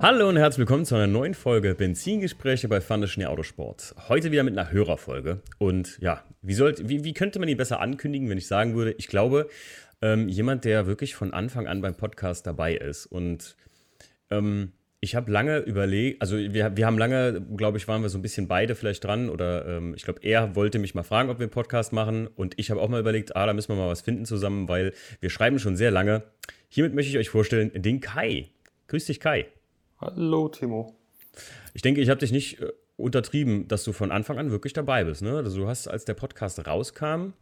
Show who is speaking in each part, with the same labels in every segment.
Speaker 1: Hallo und herzlich willkommen zu einer neuen Folge Benzingespräche bei Fun Schnee Autosport. Heute wieder mit einer Hörerfolge. Und ja, wie, sollt, wie, wie könnte man ihn besser ankündigen, wenn ich sagen würde, ich glaube, ähm, jemand, der wirklich von Anfang an beim Podcast dabei ist. Und ähm, ich habe lange überlegt, also wir, wir haben lange, glaube ich, waren wir so ein bisschen beide vielleicht dran oder ähm, ich glaube, er wollte mich mal fragen, ob wir einen Podcast machen und ich habe auch mal überlegt, ah, da müssen wir mal was finden zusammen, weil wir schreiben schon sehr lange. Hiermit möchte ich euch vorstellen, den Kai. Grüß dich, Kai.
Speaker 2: Hallo, Timo.
Speaker 1: Ich denke, ich habe dich nicht äh, untertrieben, dass du von Anfang an wirklich dabei bist. Ne? Also du hast, als der Podcast rauskam,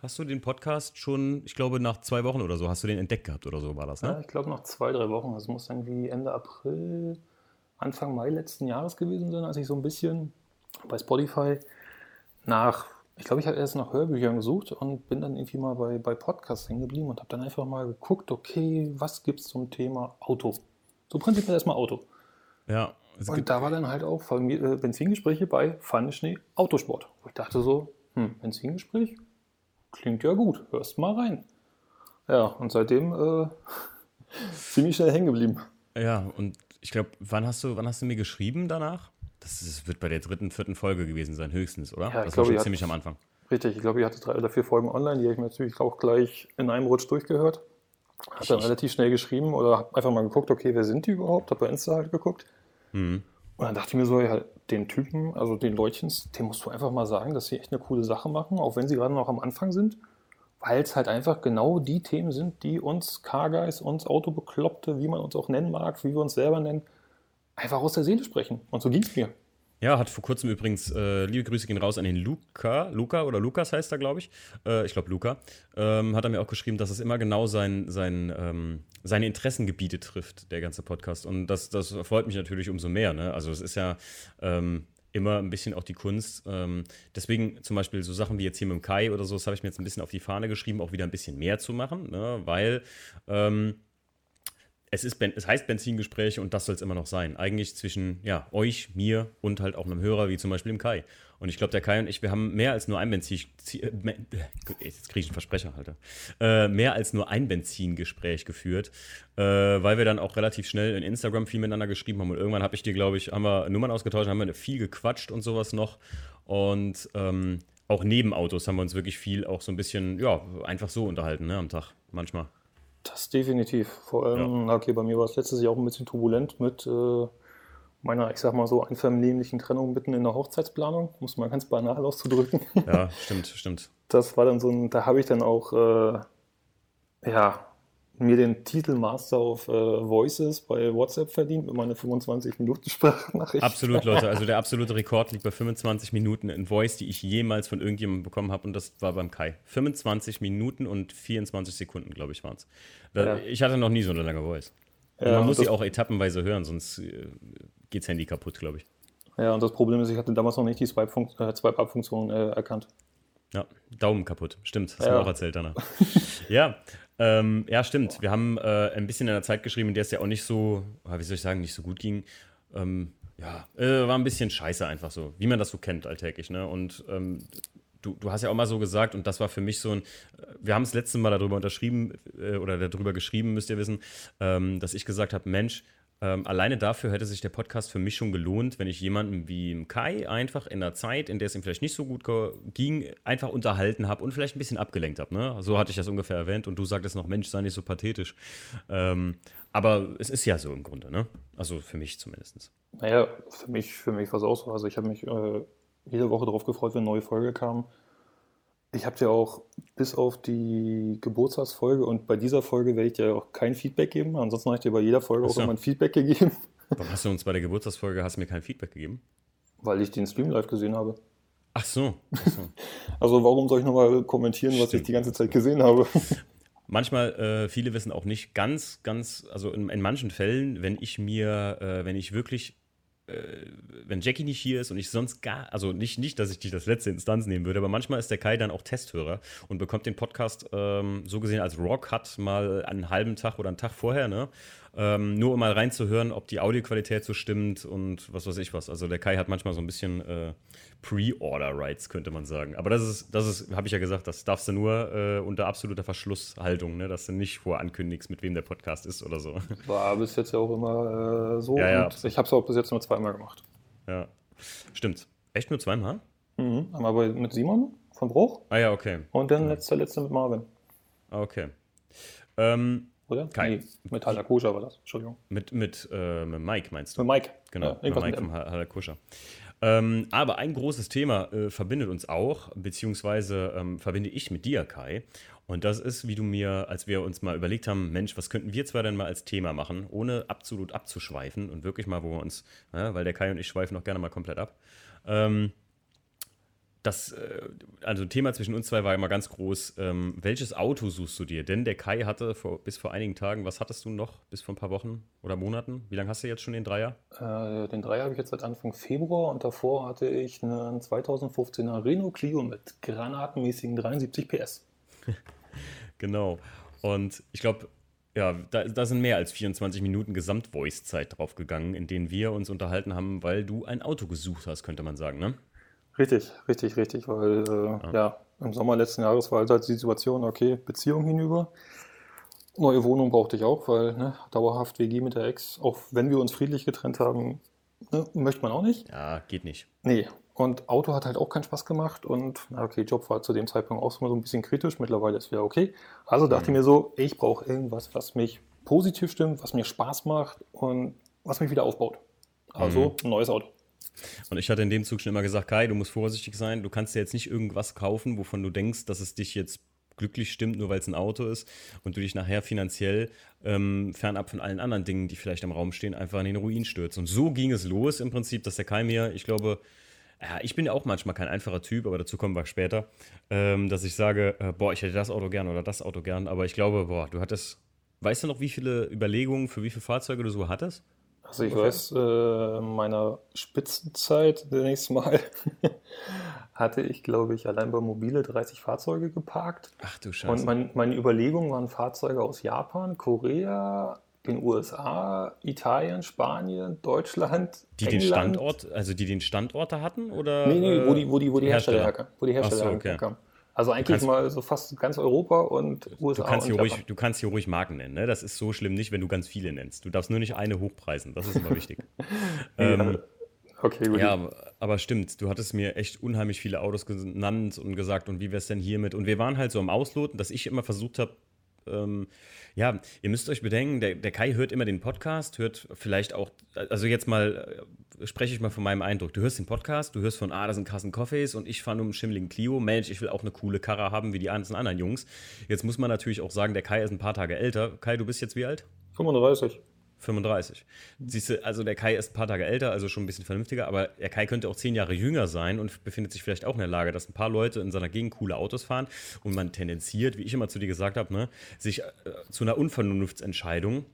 Speaker 1: hast du den Podcast schon, ich glaube, nach zwei Wochen oder so, hast du den entdeckt gehabt oder so war das, ne?
Speaker 2: Ja, ich glaube nach zwei, drei Wochen. Das muss irgendwie Ende April, Anfang Mai letzten Jahres gewesen sein, als ich so ein bisschen bei Spotify nach, ich glaube, ich habe erst nach Hörbüchern gesucht und bin dann irgendwie mal bei, bei Podcasts hängen geblieben und habe dann einfach mal geguckt, okay, was gibt es zum Thema Auto? So prinzipiell erstmal Auto.
Speaker 1: Ja.
Speaker 2: Und da war dann halt auch äh, Benzingespräche bei Pfanneschnee Autosport. Wo ich dachte so, hm, Benzingespräch? Klingt ja gut, hörst mal rein. Ja, und seitdem äh, ziemlich schnell hängen geblieben.
Speaker 1: Ja, und ich glaube, wann hast du, wann hast du mir geschrieben danach? Das, ist, wird bei der dritten, vierten Folge gewesen sein, höchstens, oder?
Speaker 2: Ja,
Speaker 1: das
Speaker 2: war
Speaker 1: schon ziemlich am Anfang.
Speaker 2: Richtig, ich glaube, ihr hattet drei oder vier Folgen online, die habe ich mir natürlich auch gleich in einem Rutsch durchgehört. Hat dann relativ schnell geschrieben oder hab einfach mal geguckt, okay, wer sind die überhaupt? Hab bei Insta halt geguckt.
Speaker 1: Mhm.
Speaker 2: Und dann dachte ich mir so, ja, den Typen, also den Leutchens, dem musst du einfach mal sagen, dass sie echt eine coole Sache machen, auch wenn sie gerade noch am Anfang sind. Weil es halt einfach genau die Themen sind, die uns Carguys, uns Autobekloppte, wie man uns auch nennen mag, wie wir uns selber nennen, einfach aus der Seele sprechen. Und so ging es mir.
Speaker 1: Ja, hat vor kurzem übrigens, äh, liebe Grüße gehen raus an den Luca, Luca oder Lukas heißt er, glaube ich. Äh, ich glaube Luca. Ähm, hat er mir auch geschrieben, dass es immer genau sein, sein, ähm, seine Interessengebiete trifft, der ganze Podcast. Und das, das freut mich natürlich umso mehr. Ne? Also es ist ja ähm, immer ein bisschen auch die Kunst. Ähm, deswegen zum Beispiel so Sachen wie jetzt hier mit dem Kai oder so, das habe ich mir jetzt ein bisschen auf die Fahne geschrieben, auch wieder ein bisschen mehr zu machen, ne? weil ähm, es, ist, es heißt Benzingespräche und das soll es immer noch sein. Eigentlich zwischen ja, euch, mir und halt auch einem Hörer, wie zum Beispiel dem Kai. Und ich glaube, der Kai und ich, wir haben mehr als nur ein Benzin. Äh, jetzt kriege ich einen Versprecher, Alter. Äh, mehr als nur ein Benzingespräch geführt, äh, weil wir dann auch relativ schnell in Instagram viel miteinander geschrieben haben. Und irgendwann habe ich dir, glaube ich, haben wir Nummern ausgetauscht, haben wir viel gequatscht und sowas noch. Und ähm, auch neben Autos haben wir uns wirklich viel auch so ein bisschen, ja, einfach so unterhalten, ne, am Tag. Manchmal.
Speaker 2: Das definitiv. Vor allem, ja. okay, bei mir war es letztes Jahr auch ein bisschen turbulent mit äh, meiner, ich sag mal so, einvernehmlichen Trennung mitten in der Hochzeitsplanung, muss man ganz banal auszudrücken.
Speaker 1: Ja, stimmt, stimmt.
Speaker 2: Das war dann so ein, da habe ich dann auch, äh, ja, mir den Titel Master of äh, Voices bei WhatsApp verdient mit meiner 25 Minuten Sprachnachricht.
Speaker 1: Absolut, Leute. Also der absolute Rekord liegt bei 25 Minuten in Voice, die ich jemals von irgendjemandem bekommen habe und das war beim Kai. 25 Minuten und 24 Sekunden, glaube ich, waren es. Ja. Ich hatte noch nie so eine lange Voice. Und ja, man muss sie auch etappenweise hören, sonst äh, geht das Handy kaputt, glaube ich.
Speaker 2: Ja, und das Problem ist, ich hatte damals noch nicht die Swipe-Up-Funktion äh, erkannt.
Speaker 1: Ja, Daumen kaputt. Stimmt, hast du ja. mir auch erzählt danach. ja, ähm, ja, stimmt. Wir haben äh, ein bisschen in der Zeit geschrieben, in der es ja auch nicht so, wie soll ich sagen, nicht so gut ging. Ähm, ja, äh, war ein bisschen scheiße einfach so, wie man das so kennt alltäglich. Ne? Und ähm, du, du hast ja auch mal so gesagt, und das war für mich so ein, äh, wir haben es letzte Mal darüber unterschrieben äh, oder darüber geschrieben, müsst ihr wissen, ähm, dass ich gesagt habe, Mensch, ähm, alleine dafür hätte sich der Podcast für mich schon gelohnt, wenn ich jemanden wie Kai einfach in der Zeit, in der es ihm vielleicht nicht so gut ging, einfach unterhalten habe und vielleicht ein bisschen abgelenkt habe. Ne? So hatte ich das ungefähr erwähnt und du sagtest noch, Mensch, sei nicht so pathetisch. Ähm, aber es ist ja so im Grunde, ne? Also für mich zumindest.
Speaker 2: Naja, für mich, für mich war es auch so. Also ich habe mich äh, jede Woche darauf gefreut, wenn eine neue Folge kam. Ich habe dir auch bis auf die Geburtstagsfolge und bei dieser Folge werde ich dir auch kein Feedback geben. Ansonsten habe ich dir bei jeder Folge auch immer ein Feedback gegeben.
Speaker 1: Warum hast du uns bei der Geburtstagsfolge hast du mir kein Feedback gegeben?
Speaker 2: Weil ich den Stream live gesehen habe.
Speaker 1: Ach so. Ach so.
Speaker 2: also warum soll ich nochmal kommentieren, Stimmt. was ich die ganze Zeit gesehen habe?
Speaker 1: Manchmal, äh, viele wissen auch nicht ganz, ganz, also in, in manchen Fällen, wenn ich mir, äh, wenn ich wirklich wenn Jackie nicht hier ist und ich sonst gar, also nicht, nicht, dass ich dich das letzte Instanz nehmen würde, aber manchmal ist der Kai dann auch Testhörer und bekommt den Podcast ähm, so gesehen als Rock hat mal einen halben Tag oder einen Tag vorher, ne? Ähm, nur um mal reinzuhören, ob die Audioqualität so stimmt und was weiß ich was. Also der Kai hat manchmal so ein bisschen äh, Pre-Order-Rights, könnte man sagen. Aber das ist, das ist, habe ich ja gesagt, das darfst du nur äh, unter absoluter Verschlusshaltung, ne? dass du nicht vorankündigst, mit wem der Podcast ist oder so.
Speaker 2: War bis jetzt ja auch immer äh, so.
Speaker 1: Ja, ja,
Speaker 2: ich habe es auch bis jetzt nur zweimal gemacht.
Speaker 1: Ja, stimmt. Echt nur zweimal?
Speaker 2: Mhm. Einmal bei, mit Simon von Bruch
Speaker 1: Ah ja, okay.
Speaker 2: und dann letzter letzte mit Marvin.
Speaker 1: Ah, Okay. Ähm,
Speaker 2: Oder?
Speaker 1: Kai.
Speaker 2: Nee, mit Koscher war das. Entschuldigung.
Speaker 1: mit, mit, äh, mit Mike meinst du?
Speaker 2: Mit Mike.
Speaker 1: Genau,
Speaker 2: Ja,
Speaker 1: mit Mike
Speaker 2: mit
Speaker 1: vom. Halakusha. Ähm, aber ein großes Thema äh, verbindet uns auch, beziehungsweise ähm, verbinde ich mit dir, Kai. Und das ist, wie du mir, als wir uns mal überlegt haben, Mensch, was könnten wir zwei denn mal als Thema machen, ohne absolut abzuschweifen und wirklich mal, wo wir uns, ja, weil der Kai und ich schweifen noch gerne mal komplett ab. Ähm, das, äh, also Thema zwischen uns zwei war immer ganz groß. Ähm, welches Auto suchst du dir? Denn der Kai hatte vor, bis vor einigen Tagen, was hattest du noch? Bis vor ein paar Wochen oder Monaten? Wie lange hast du jetzt schon den Dreier?
Speaker 2: Äh, den Dreier habe ich jetzt seit Anfang Februar und davor hatte ich einen 2015er Renault Clio mit granatenmäßigen 73 PS.
Speaker 1: Genau. Und ich glaube, ja, da, da sind mehr als 24 Minuten Gesamt-Voice-Zeit drauf gegangen, in denen wir uns unterhalten haben, weil du ein Auto gesucht hast, könnte man sagen, ne?
Speaker 2: Richtig, richtig, richtig, weil äh, ja. im Sommer letzten Jahres war halt die Situation, okay, Beziehung hinüber. Neue Wohnung brauchte ich auch, weil ne, dauerhaft WG mit der Ex, auch wenn wir uns friedlich getrennt haben, ne, möchte man auch nicht.
Speaker 1: Ja, geht nicht.
Speaker 2: Nee, und Auto hat halt auch keinen Spaß gemacht und na okay, Job war zu dem Zeitpunkt auch so ein bisschen kritisch, mittlerweile ist wieder okay. Also dachte ich mir so, ich brauche irgendwas, was mich positiv stimmt, was mir Spaß macht und was mich wieder aufbaut. Also ein neues Auto.
Speaker 1: Und ich hatte in dem Zug schon immer gesagt, Kai, du musst vorsichtig sein. Du kannst dir jetzt nicht irgendwas kaufen, wovon du denkst, dass es dich jetzt glücklich stimmt, nur weil es ein Auto ist und du dich nachher finanziell ähm, fernab von allen anderen Dingen, die vielleicht im Raum stehen, einfach in den Ruin stürzt. Und so ging es los im Prinzip, dass der Kai mir, ich glaube, ja, ich bin ja auch manchmal kein einfacher Typ, aber dazu kommen wir später, ähm, dass ich sage, äh, boah, ich hätte das Auto gern oder das Auto gern, aber ich glaube, boah, du hattest, weißt du noch, wie viele Überlegungen für wie viele Fahrzeuge du so hattest?
Speaker 2: Also ich
Speaker 1: Okay.
Speaker 2: weiß, äh, in meiner Spitzenzeit zunächst mal hatte ich, glaube ich, allein bei Mobile 30 Fahrzeuge geparkt.
Speaker 1: Ach du Scheiße.
Speaker 2: Und mein, meine Überlegungen waren Fahrzeuge aus Japan, Korea, den USA, Italien, Spanien, Deutschland,
Speaker 1: die den
Speaker 2: England.
Speaker 1: Standort, also die den Standort hatten oder?
Speaker 2: Nee, nee, wo
Speaker 1: äh,
Speaker 2: die, wo die, wo die Hersteller,
Speaker 1: Hersteller?
Speaker 2: herkamen. Wo die Hersteller
Speaker 1: so, okay.
Speaker 2: herkamen. Also eigentlich
Speaker 1: kannst-
Speaker 2: mal so fast ganz Europa und USA
Speaker 1: Du kannst,
Speaker 2: und
Speaker 1: hier ruhig, du kannst hier ruhig Marken nennen, ne? Das ist so schlimm nicht, wenn du ganz viele nennst. Du darfst nur nicht eine hochpreisen, das ist immer wichtig. ähm,
Speaker 2: Okay, gut.
Speaker 1: ja, aber, aber stimmt, du hattest mir echt unheimlich viele Autos genannt und gesagt, und wie wär's denn hiermit? Und wir waren halt so am Ausloten, dass ich immer versucht habe, ähm, ja, ihr müsst euch bedenken, der, der Kai hört immer den Podcast, hört vielleicht auch, also jetzt mal äh, spreche ich mal von meinem Eindruck. Du hörst den Podcast, du hörst von, ah, das sind Kassen Coffees und ich fahre nur einen schimmeligen Clio. Mensch, ich will auch eine coole Karre haben wie die ganzen anderen Jungs. Jetzt muss man natürlich auch sagen, der Kai ist ein paar Tage älter. Kai, du bist jetzt wie alt?
Speaker 2: 35.
Speaker 1: 35. Siehst du, also der Kai ist ein paar Tage älter, also schon ein bisschen vernünftiger, aber der Kai könnte auch zehn Jahre jünger sein und befindet sich vielleicht auch in der Lage, dass ein paar Leute in seiner Gegend coole Autos fahren und man tendenziert, wie ich immer zu dir gesagt habe, ne, sich äh, zu einer Unvernunftsentscheidung,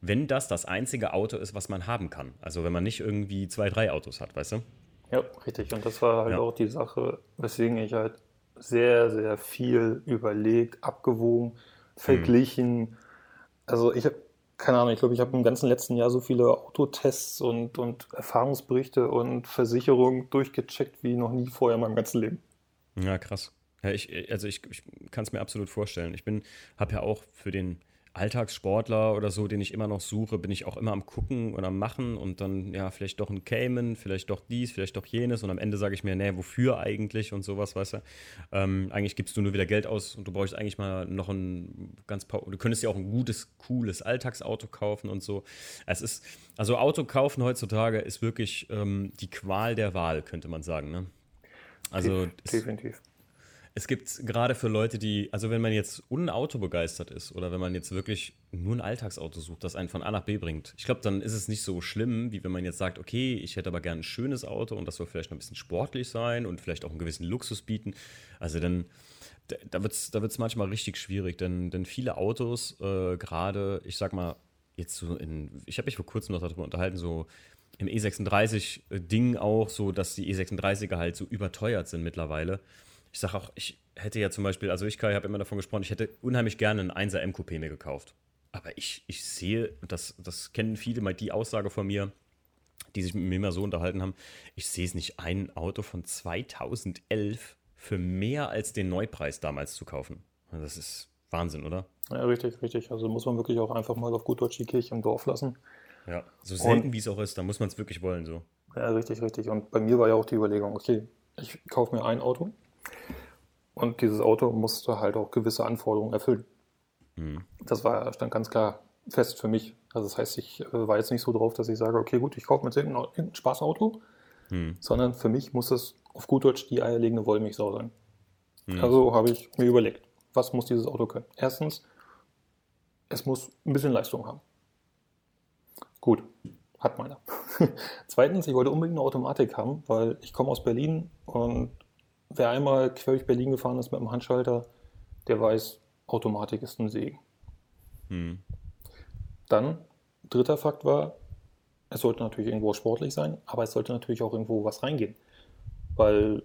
Speaker 1: wenn das das einzige Auto ist, was man haben kann. Also wenn man nicht irgendwie zwei, drei Autos hat, weißt du?
Speaker 2: Ja, richtig. Und das war halt
Speaker 1: Ja.
Speaker 2: auch die Sache, weswegen ich halt sehr, sehr viel überlegt, abgewogen, verglichen. Also ich habe, keine Ahnung, ich glaube, ich habe im ganzen letzten Jahr so viele Autotests und, und Erfahrungsberichte und Versicherungen durchgecheckt wie noch nie vorher in meinem ganzen Leben.
Speaker 1: Ja, krass. Ja, ich, also ich, ich kann es mir absolut vorstellen. Ich bin, habe ja auch für den Alltagssportler oder so, den ich immer noch suche, bin ich auch immer am gucken und am machen und dann, ja, vielleicht doch ein Cayman, vielleicht doch dies, vielleicht doch jenes und am Ende sage ich mir, nee, wofür eigentlich und sowas, weißt du. Ähm, eigentlich gibst du nur wieder Geld aus und du brauchst eigentlich mal noch ein ganz, pa- du könntest ja auch ein gutes, cooles Alltagsauto kaufen und so. Es ist, also Auto kaufen heutzutage ist wirklich ähm, die Qual der Wahl, könnte man sagen, ne? Also
Speaker 2: definitiv.
Speaker 1: Es gibt gerade für Leute, die, also wenn man jetzt unauto begeistert ist oder wenn man jetzt wirklich nur ein Alltagsauto sucht, das einen von A nach B bringt, ich glaube, dann ist es nicht so schlimm, wie wenn man jetzt sagt, okay, ich hätte aber gerne ein schönes Auto und das soll vielleicht noch ein bisschen sportlich sein und vielleicht auch einen gewissen Luxus bieten. Also dann, da- wird es da wird's manchmal richtig schwierig, denn, denn viele Autos, äh, gerade, ich sag mal, jetzt so in, ich habe mich vor kurzem noch darüber unterhalten, so im E36-Ding auch, so dass die E36er halt so überteuert sind mittlerweile. Ich sage auch, ich hätte ja zum Beispiel, also ich Kai, habe immer davon gesprochen, ich hätte unheimlich gerne einen 1er M-Coupé mir gekauft. aber ich, ich sehe, das, das kennen viele mal die Aussage von mir, die sich mit mir immer so unterhalten haben, ich sehe es nicht ein Auto von 2011 für mehr als den Neupreis damals zu kaufen. Das ist Wahnsinn, oder?
Speaker 2: Ja, richtig, richtig. Also muss man wirklich auch einfach mal auf gut Deutsch die Kirche im Dorf lassen.
Speaker 1: Ja, so selten wie es auch ist, da muss man es wirklich wollen. So.
Speaker 2: Ja, richtig, richtig. Und bei mir war ja auch die Überlegung, okay, ich kaufe mir ein Auto und dieses Auto musste halt auch gewisse Anforderungen erfüllen. Mhm. Das war, stand ganz klar fest für mich. Also das heißt, ich äh, war jetzt nicht so drauf, dass ich sage, okay, gut, ich kaufe mir jetzt ein Spaßauto, mhm. sondern für mich muss es auf gut Deutsch die eierlegende Wollmilchsau sein. Mhm. Also habe ich mir überlegt, was muss dieses Auto können? Erstens, es muss ein bisschen Leistung haben. Gut, hat meiner. Zweitens, ich wollte unbedingt eine Automatik haben, weil ich komme aus Berlin und wer einmal quer durch Berlin gefahren ist mit einem Handschalter, der weiß, Automatik ist ein Segen. Hm. Dann, dritter Fakt war, es sollte natürlich irgendwo sportlich sein, aber es sollte natürlich auch irgendwo was reingehen. Weil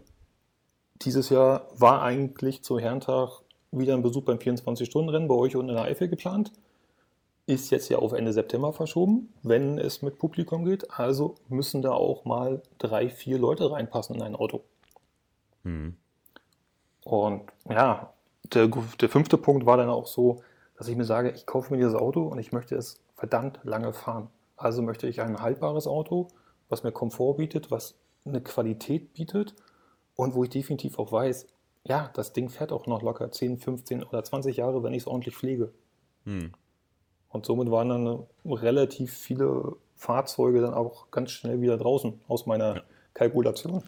Speaker 2: dieses Jahr war eigentlich zu Herrentag wieder ein Besuch beim 24-Stunden-Rennen bei euch unten in der Eifel geplant. Ist jetzt ja auf Ende September verschoben, wenn es mit Publikum geht. Also müssen da auch mal drei, vier Leute reinpassen in ein Auto. Mhm. Und ja, der, der fünfte Punkt war dann auch so, dass ich mir sage, ich kaufe mir dieses Auto und ich möchte es verdammt lange fahren. Also möchte ich ein haltbares Auto, was mir Komfort bietet, was eine Qualität bietet und wo ich definitiv auch weiß, ja, das Ding fährt auch noch locker 10, 15 oder 20 Jahre, wenn ich es ordentlich pflege. Hm. Und somit waren dann relativ viele Fahrzeuge dann auch ganz schnell wieder draußen aus meiner ja. Kalkulation.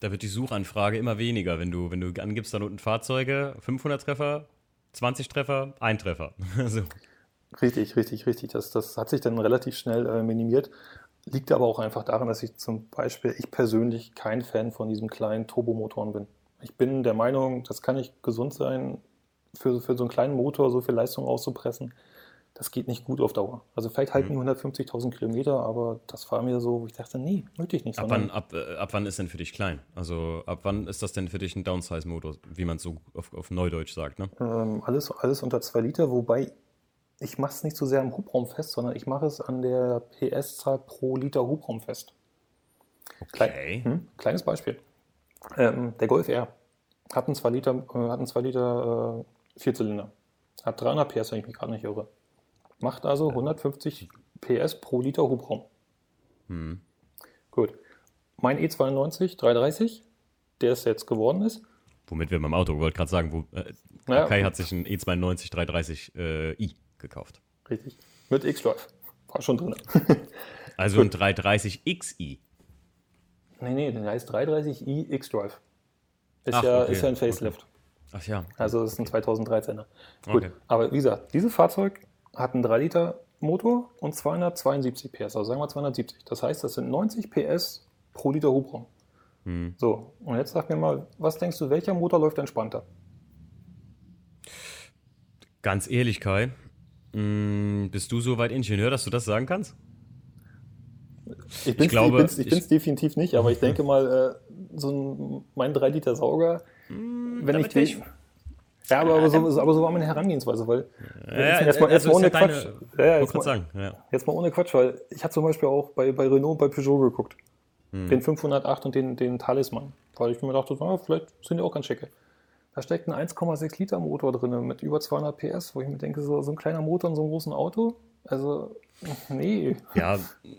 Speaker 1: Da wird die Suchanfrage immer weniger, wenn du, wenn du angibst, da unten Fahrzeuge, 500 Treffer, 20 Treffer, ein Treffer.
Speaker 2: so. Richtig, richtig, richtig. Das, das hat sich dann relativ schnell äh, minimiert. Liegt aber auch einfach daran, dass ich zum Beispiel, ich persönlich kein Fan von diesen kleinen Turbomotoren bin. Ich bin der Meinung, das kann nicht gesund sein, für, für so einen kleinen Motor so viel Leistung auszupressen das geht nicht gut auf Dauer. Also vielleicht halten mhm. die 150.000 Kilometer, aber das war mir so, wo ich dachte, nee, möchte ich nicht.
Speaker 1: Ab wann, ab, äh, ab wann ist denn für dich klein? Also ab wann ist das denn für dich ein Downsize-Motor, wie man es so auf, auf Neudeutsch sagt? Ne?
Speaker 2: Ähm, alles, alles unter 2 Liter, wobei ich mache es nicht so sehr am Hubraum fest, sondern ich mache es an der PS-Zahl pro Liter Hubraum fest. Okay. Klein, hm, kleines Beispiel. Ähm, der Golf R hat einen 2 Liter, äh, hat einen 2 Liter äh, Vierzylinder. Hat 300 PS, wenn ich mich gerade nicht irre. Macht also 150 PS pro Liter Hubraum. Hm. Gut. Mein E92 330, der es jetzt geworden ist.
Speaker 1: Womit wir beim Auto, wollte gerade sagen, wo, äh, naja, Kai hat sich einen E92 330 äh, i gekauft.
Speaker 2: Richtig. Mit X-Drive. War schon drin.
Speaker 1: also ein 330xi.
Speaker 2: Nee, nee, der heißt 330i X-Drive. Ist, ja, okay. ist ja ein Facelift. Okay.
Speaker 1: Ach ja.
Speaker 2: Also ist ein 2013er. Gut, okay. aber wie gesagt, dieses Fahrzeug hat einen 3 Liter Motor und 272 PS, also sagen wir 270. Das heißt, das sind 90 PS pro Liter Hubraum. Hm. So, und jetzt sag mir mal, was denkst du, welcher Motor läuft entspannter?
Speaker 1: Ganz ehrlich, Kai, hm, bist du so weit Ingenieur, dass du das sagen kannst?
Speaker 2: Ich bin es ich definitiv nicht, aber ich denke mal, äh, so ein, mein 3 Liter Sauger, hm, wenn ich den, ja, aber, aber, so, aber so war meine Herangehensweise, weil ja, jetzt, mal, jetzt mal ohne Quatsch. Ja, ja, jetzt, mal, sagen, ja. jetzt mal ohne Quatsch, weil ich hatte zum Beispiel auch bei, bei Renault und bei Peugeot geguckt. Hm. Den 508 und den, den Talisman. Weil ich mir dachte, ah, vielleicht sind die auch ganz schicke. Da steckt ein 1,6 Liter Motor drin mit über 200 PS, wo ich mir denke, so, so ein kleiner Motor in so einem großen Auto, also nee.
Speaker 1: Ja,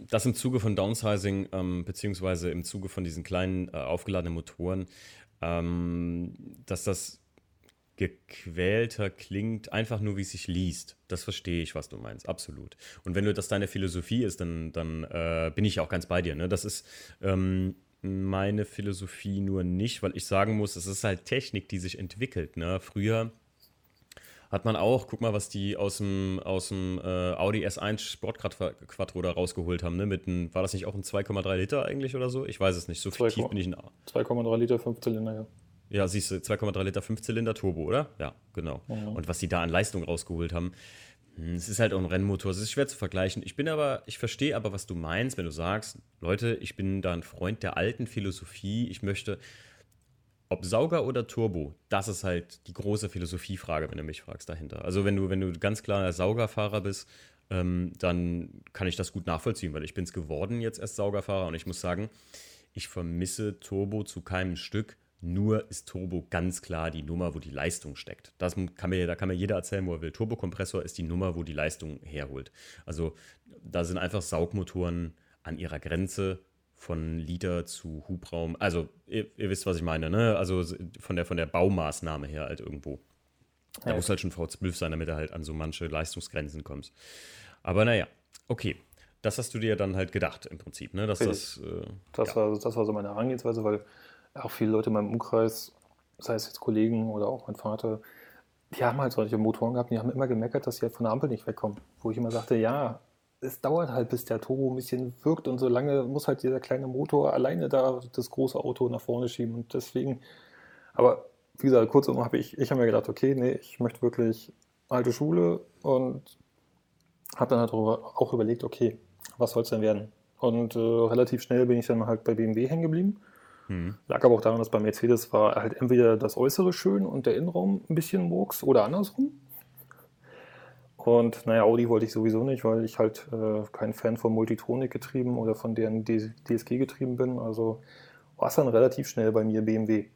Speaker 1: das im Zuge von Downsizing, ähm, beziehungsweise im Zuge von diesen kleinen äh, aufgeladenen Motoren, ähm, dass das gequälter klingt, einfach nur wie es sich liest. Das verstehe ich, was du meinst, absolut. Und wenn du das deine Philosophie ist, dann, dann äh, bin ich auch ganz bei dir. Ne? Das ist ähm, meine Philosophie nur nicht, weil ich sagen muss, es ist halt Technik, die sich entwickelt. Ne? Früher hat man auch, guck mal, was die aus dem, aus dem äh, Audi S1 Sportquattro da rausgeholt haben, ne? Mit ein, war das nicht auch ein 2,3 Liter eigentlich oder so? Ich weiß es nicht. So 2, tief bin ich in
Speaker 2: 2,3 Liter, 5 Zylinder, ja.
Speaker 1: Ja, siehst du, 2,3 Liter Fünfzylinder Turbo, oder? Ja, genau. Mhm. Und was die da an Leistung rausgeholt haben, hm, es ist halt auch ein Rennmotor, es ist schwer zu vergleichen. Ich bin aber, ich verstehe aber, was du meinst, wenn du sagst, Leute, ich bin da ein Freund der alten Philosophie, ich möchte ob Sauger oder Turbo, das ist halt die große Philosophiefrage, wenn du mich fragst dahinter. Also wenn du, wenn du ganz klar Saugerfahrer bist, ähm, dann kann ich das gut nachvollziehen, weil ich bin es geworden jetzt erst Saugerfahrer und ich muss sagen, ich vermisse Turbo zu keinem Stück. Nur ist Turbo ganz klar die Nummer, wo die Leistung steckt. Das kann mir, da kann mir jeder erzählen, wo er will. Turbokompressor ist die Nummer, wo die Leistung herholt. Also da sind einfach Saugmotoren an ihrer Grenze von Liter zu Hubraum. Also ihr, ihr, wisst, was ich meine, ne? Also von der, von der Baumaßnahme her halt irgendwo. Da ja. muss halt schon V12 sein, damit er halt an so manche Leistungsgrenzen kommt. Aber naja, okay. Das hast du dir dann halt gedacht im Prinzip, ne? Dass das,
Speaker 2: äh, das, ja. war, das war so meine Herangehensweise, weil auch viele Leute in meinem Umkreis, sei es jetzt Kollegen oder auch mein Vater, die haben halt solche Motoren gehabt, die haben immer gemeckert, dass sie halt von der Ampel nicht wegkommen. Wo ich immer sagte, ja, es dauert halt, bis der Turbo ein bisschen wirkt und so lange muss halt dieser kleine Motor alleine da das große Auto nach vorne schieben und deswegen, aber wie gesagt, kurzum habe ich, ich habe mir gedacht, okay, nee, ich möchte wirklich alte Schule und habe dann halt auch überlegt, okay, was soll es denn werden? Und äh, relativ schnell bin ich dann halt bei BMW hängen geblieben. Mhm. Lag aber auch daran, dass bei Mercedes war halt entweder das Äußere schön und der Innenraum ein bisschen Murks oder andersrum. Und naja, Audi wollte ich sowieso nicht, weil ich halt äh, kein Fan von Multitronik getrieben oder von deren DSG getrieben bin. Also war es dann relativ schnell bei mir BMW.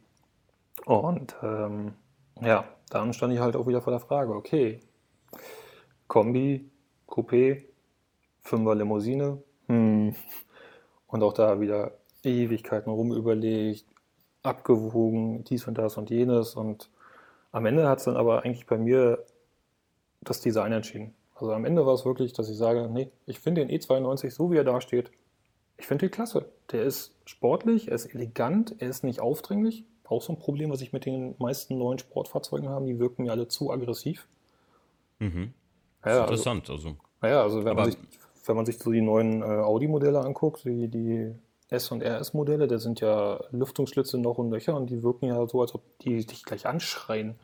Speaker 2: Und ähm, ja, dann stand ich halt auch wieder vor der Frage, okay, Kombi, Coupé, Fünfer Limousine, hm. und auch da wieder Ewigkeiten rumüberlegt, abgewogen, dies und das und jenes. Und am Ende hat es dann aber eigentlich bei mir das Design entschieden. Also am Ende war es wirklich, dass ich sage, nee, ich finde den E92 so wie er da steht, ich finde ihn klasse. Der ist sportlich, er ist elegant, er ist nicht aufdringlich. Auch so ein Problem, was ich mit den meisten neuen Sportfahrzeugen habe, die wirken mir alle zu aggressiv.
Speaker 1: Mhm. Ja, interessant, also. also.
Speaker 2: Naja, also wenn man, sich, wenn man sich so die neuen äh, Audi-Modelle anguckt, die, die S- und RS-Modelle, da sind ja Lüftungsschlitze noch und Löcher und die wirken ja so, als ob die dich gleich anschreien.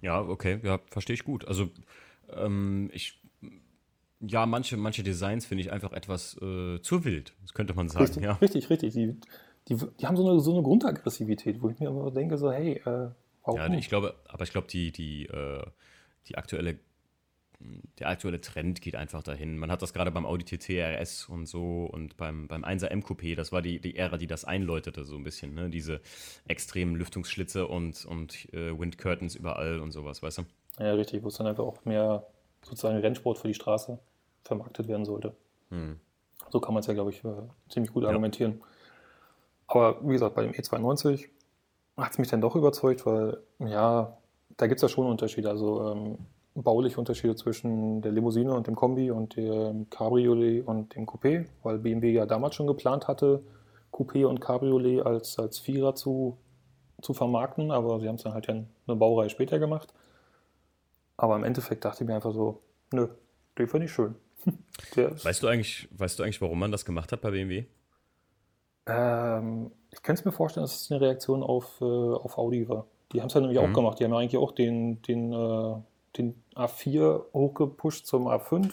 Speaker 1: Ja, okay, ja, verstehe ich gut. Also, ähm, ich, ja, manche, manche Designs finde ich einfach etwas äh, zu wild, das könnte man sagen.
Speaker 2: Richtig,
Speaker 1: ja.
Speaker 2: richtig. richtig. Die, die, die haben so eine, so eine Grundaggressivität, wo ich mir immer denke, so, hey, äh,
Speaker 1: warum? Ja, ich glaube, aber ich glaube, die, die, äh, die aktuelle der aktuelle Trend geht einfach dahin. Man hat das gerade beim Audi TT RS und so und beim, beim 1er M Coupé, das war die, die Ära, die das einläutete, so ein bisschen, ne? Diese extremen Lüftungsschlitze und, und äh, Windcurtains überall und sowas, weißt du?
Speaker 2: Ja, richtig, wo es dann einfach auch mehr sozusagen Rennsport für die Straße vermarktet werden sollte. Hm. So kann man es ja, glaube ich, äh, ziemlich gut ja. argumentieren. Aber wie gesagt, bei dem E92 hat es mich dann doch überzeugt, weil ja, da gibt es ja schon Unterschiede. Also ähm, bauliche Unterschiede zwischen der Limousine und dem Kombi und dem Cabriolet und dem Coupé, weil BMW ja damals schon geplant hatte, Coupé und Cabriolet als, als Vierer zu, zu vermarkten, aber sie haben es dann halt ja eine Baureihe später gemacht. Aber im Endeffekt dachte ich mir einfach so, nö, den finde ich schön.
Speaker 1: weißt, du eigentlich, weißt du eigentlich, warum man das gemacht hat bei BMW?
Speaker 2: Ähm, ich könnte es mir vorstellen, dass es eine Reaktion auf, äh, auf Audi war. Die haben es ja nämlich mhm. auch gemacht. Die haben ja eigentlich auch den, den äh, den A4 hochgepusht zum A5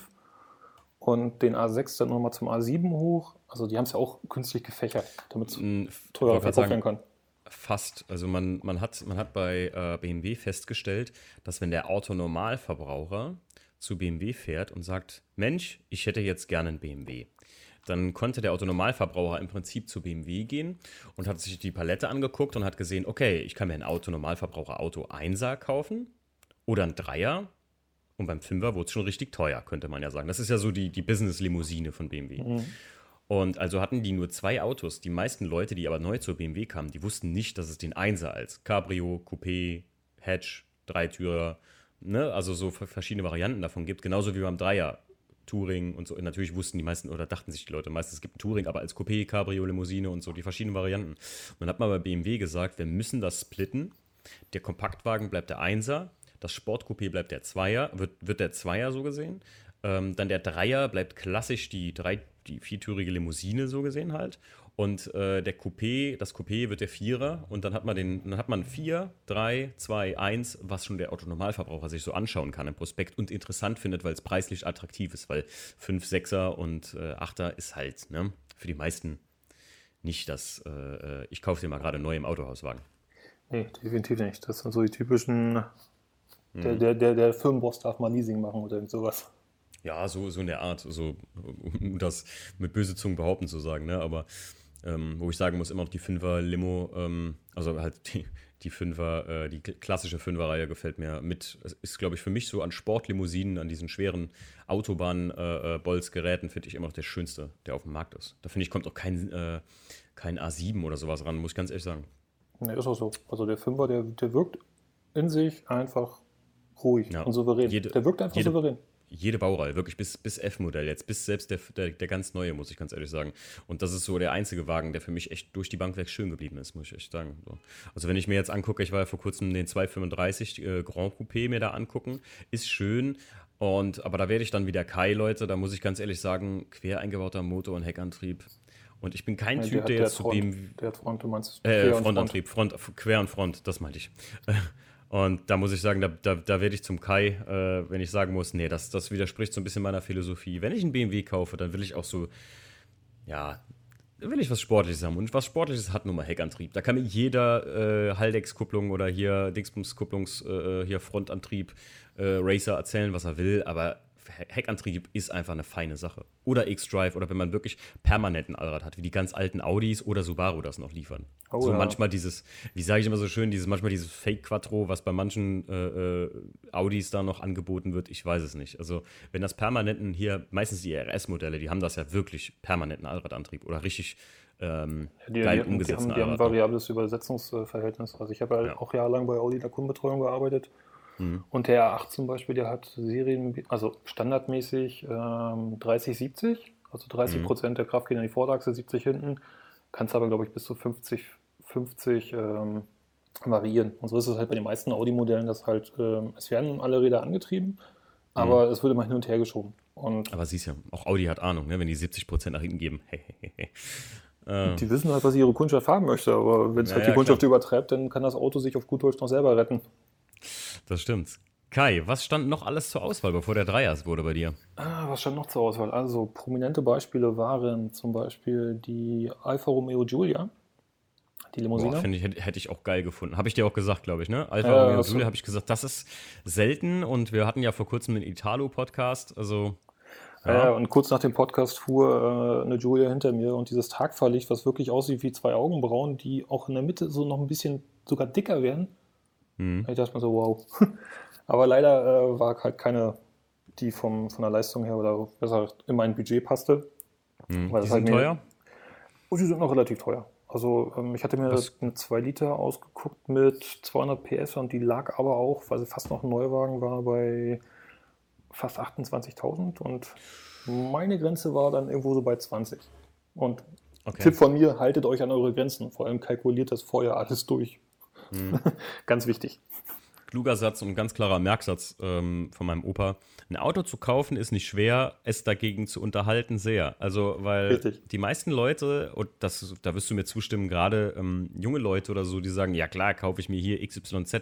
Speaker 2: und den A6 dann nochmal zum A7 hoch. Also die haben es ja auch künstlich gefächert, damit es hm, teurer verkauft werden kann.
Speaker 1: Fast. Also man, man, hat, man hat bei äh, BMW festgestellt, dass wenn der Autonormalverbraucher zu BMW fährt und sagt, Mensch, ich hätte jetzt gerne einen BMW, dann konnte der Autonormalverbraucher im Prinzip zu BMW gehen und hat sich die Palette angeguckt und hat gesehen, okay, ich kann mir ein Autonormalverbraucher Auto 1er kaufen oder ein Dreier. Und beim Fünfer wurde es schon richtig teuer, könnte man ja sagen. Das ist ja so die, die Business-Limousine von BMW. Mhm. Und also hatten die nur zwei Autos. Die meisten Leute, die aber neu zur BMW kamen, die wussten nicht, dass es den Einser als Cabrio, Coupé, Hatch, Dreitürer, ne, also so verschiedene Varianten davon gibt. Genauso wie beim Dreier. Touring und so. Und natürlich wussten die meisten oder dachten sich die Leute meistens, es gibt ein Touring, aber als Coupé, Cabrio, Limousine und so, die verschiedenen Varianten. Und dann hat man bei BMW gesagt, wir müssen das splitten. Der Kompaktwagen bleibt der Einser, das Sportcoupé bleibt der Zweier, wird, wird der Zweier so gesehen. Ähm, dann der Dreier bleibt klassisch die, drei, die viertürige Limousine so gesehen halt. Und äh, der Coupé, das Coupé wird der Vierer und dann hat man den, dann hat man 4, 3, 2, 1, was schon der Autonormalverbraucher sich so anschauen kann im Prospekt und interessant findet, weil es preislich attraktiv ist, weil 5, 6er und äh, 8er ist halt, ne, für die meisten nicht das, äh, äh ich kaufe dir mal gerade neu im Autohauswagen.
Speaker 2: Nee, definitiv nicht. Das sind so die typischen, mhm. der, der, der, der Firmenboss darf mal Leasing machen oder irgend sowas.
Speaker 1: Ja, so, so in der Art, so, um das mit böse Zungen behaupten zu sagen, ne? Aber ähm, wo ich sagen muss, immer noch die Fünfer Limo, ähm, also halt die, die Fünfer, äh, die klassische Fünferreihe gefällt mir mit. Ist, glaube ich, für mich so an Sportlimousinen, an diesen schweren Autobahn-Bolz-Geräten, äh, äh finde ich immer noch der schönste, der auf dem Markt ist. Da finde ich, kommt auch kein, äh, kein A7 oder sowas ran, muss ich ganz ehrlich sagen.
Speaker 2: Ne, ist auch so. Also der Fünfer, der, der wirkt in sich einfach ruhig ja. und souverän.
Speaker 1: Jede,
Speaker 2: der wirkt einfach
Speaker 1: jede,
Speaker 2: souverän
Speaker 1: jede Baureihe, wirklich bis, bis F-Modell jetzt, bis selbst der, der, der, ganz neue, muss ich ganz ehrlich sagen. Und das ist so der einzige Wagen, der für mich echt durch die Bank weg schön geblieben ist, muss ich echt sagen. So. Also wenn ich mir jetzt angucke, ich war ja vor kurzem den 235 äh, Grand Coupé mir da angucken, ist schön, und, aber da werde ich dann wieder Kai, Leute, da muss ich ganz ehrlich sagen, quer eingebauter Motor und Heckantrieb. Und ich bin kein ja, Typ, der, der jetzt zu BMW.
Speaker 2: Der hat Front, du meinst
Speaker 1: äh, Frontantrieb, Front. Front, quer und Front, das meinte ich. Und da muss ich sagen, da, da, da werde ich zum Kai, äh, wenn ich sagen muss, nee, das, das widerspricht so ein bisschen meiner Philosophie. Wenn ich einen BMW kaufe, dann will ich auch so, ja, will ich was Sportliches haben. Und was Sportliches hat nun mal Heckantrieb. Da kann mir jeder äh, Haldex-Kupplung oder hier Dingsbums-Kupplungs, äh, hier Frontantrieb, äh, Racer erzählen, was er will, aber Heckantrieb ist einfach eine feine Sache. Oder X-Drive oder wenn man wirklich permanenten Allrad hat, wie die ganz alten Audis oder Subaru das noch liefern. Oh, so ja. manchmal dieses, wie sage ich immer so schön, dieses manchmal dieses Fake Quattro, was bei manchen äh, äh, Audis da noch angeboten wird, ich weiß es nicht. Also wenn das permanenten hier, meistens die RS-Modelle, die haben das ja wirklich permanenten Allradantrieb oder richtig ähm,
Speaker 2: die, geil die, umgesetzten die haben, die haben ein variables Übersetzungsverhältnis. Also ich habe ja, auch jahrelang bei Audi der Kundenbetreuung gearbeitet Mhm. Und der A8 zum Beispiel, der hat Serien, also standardmäßig ähm, 30, 70, also 30 mhm. Prozent der Kraft geht in die Vorderachse, 70 hinten. Kannst aber, glaube ich, bis zu 50, 50 ähm, variieren. Und so ist es halt bei den meisten Audi-Modellen, dass halt, ähm, es werden alle Räder angetrieben, aber mhm. es wird immer hin und her geschoben. Und
Speaker 1: aber siehst ja, auch Audi hat Ahnung, ne? wenn die 70 Prozent nach hinten geben.
Speaker 2: Ähm. Die wissen halt, was ihre Kundschaft haben möchte, aber wenn es ja, halt die ja, Kundschaft klar. übertreibt, dann kann das Auto sich auf gut Deutsch noch selber retten.
Speaker 1: Das stimmt. Kai, was stand noch alles zur Auswahl, bevor der Dreiers wurde bei dir?
Speaker 2: Ah, was stand noch zur Auswahl? Also prominente Beispiele waren zum Beispiel die Alfa Romeo Giulia, die Limousine.
Speaker 1: Boah, finde ich, hätte, ich auch geil gefunden. Habe ich dir auch gesagt, glaube ich, ne? Alfa äh, Romeo Giulia habe ich gesagt, das ist selten und wir hatten ja vor kurzem den Italo-Podcast, also
Speaker 2: ja. Äh, und kurz nach dem Podcast fuhr äh, eine Julia hinter mir und dieses Tagfahrlicht, was wirklich aussieht wie zwei Augenbrauen, die auch in der Mitte so noch ein bisschen sogar dicker werden, Mhm. Ich dachte mir so, wow. Aber leider äh, war halt keine, die vom, von der Leistung her oder besser in mein Budget passte.
Speaker 1: Mhm. Weil die halt sind teuer?
Speaker 2: Und oh, die sind noch relativ teuer. Also ähm, ich hatte mir Was? eine 2 Liter ausgeguckt mit 200 PS und die lag aber auch, weil sie fast noch ein Neuwagen war, bei fast 28.000 und meine Grenze war dann irgendwo so bei 20. Und okay. Tipp von mir, haltet euch an eure Grenzen. Vor allem kalkuliert das vorher alles durch. Mhm. ganz wichtig.
Speaker 1: Kluger Satz und ganz klarer Merksatz ähm, von meinem Opa. Ein Auto zu kaufen ist nicht schwer, es dagegen zu unterhalten sehr. Also, weil Richtig. die meisten Leute, und das, da wirst du mir zustimmen, gerade ähm, junge Leute oder so, die sagen, ja klar, kaufe ich mir hier XYZ.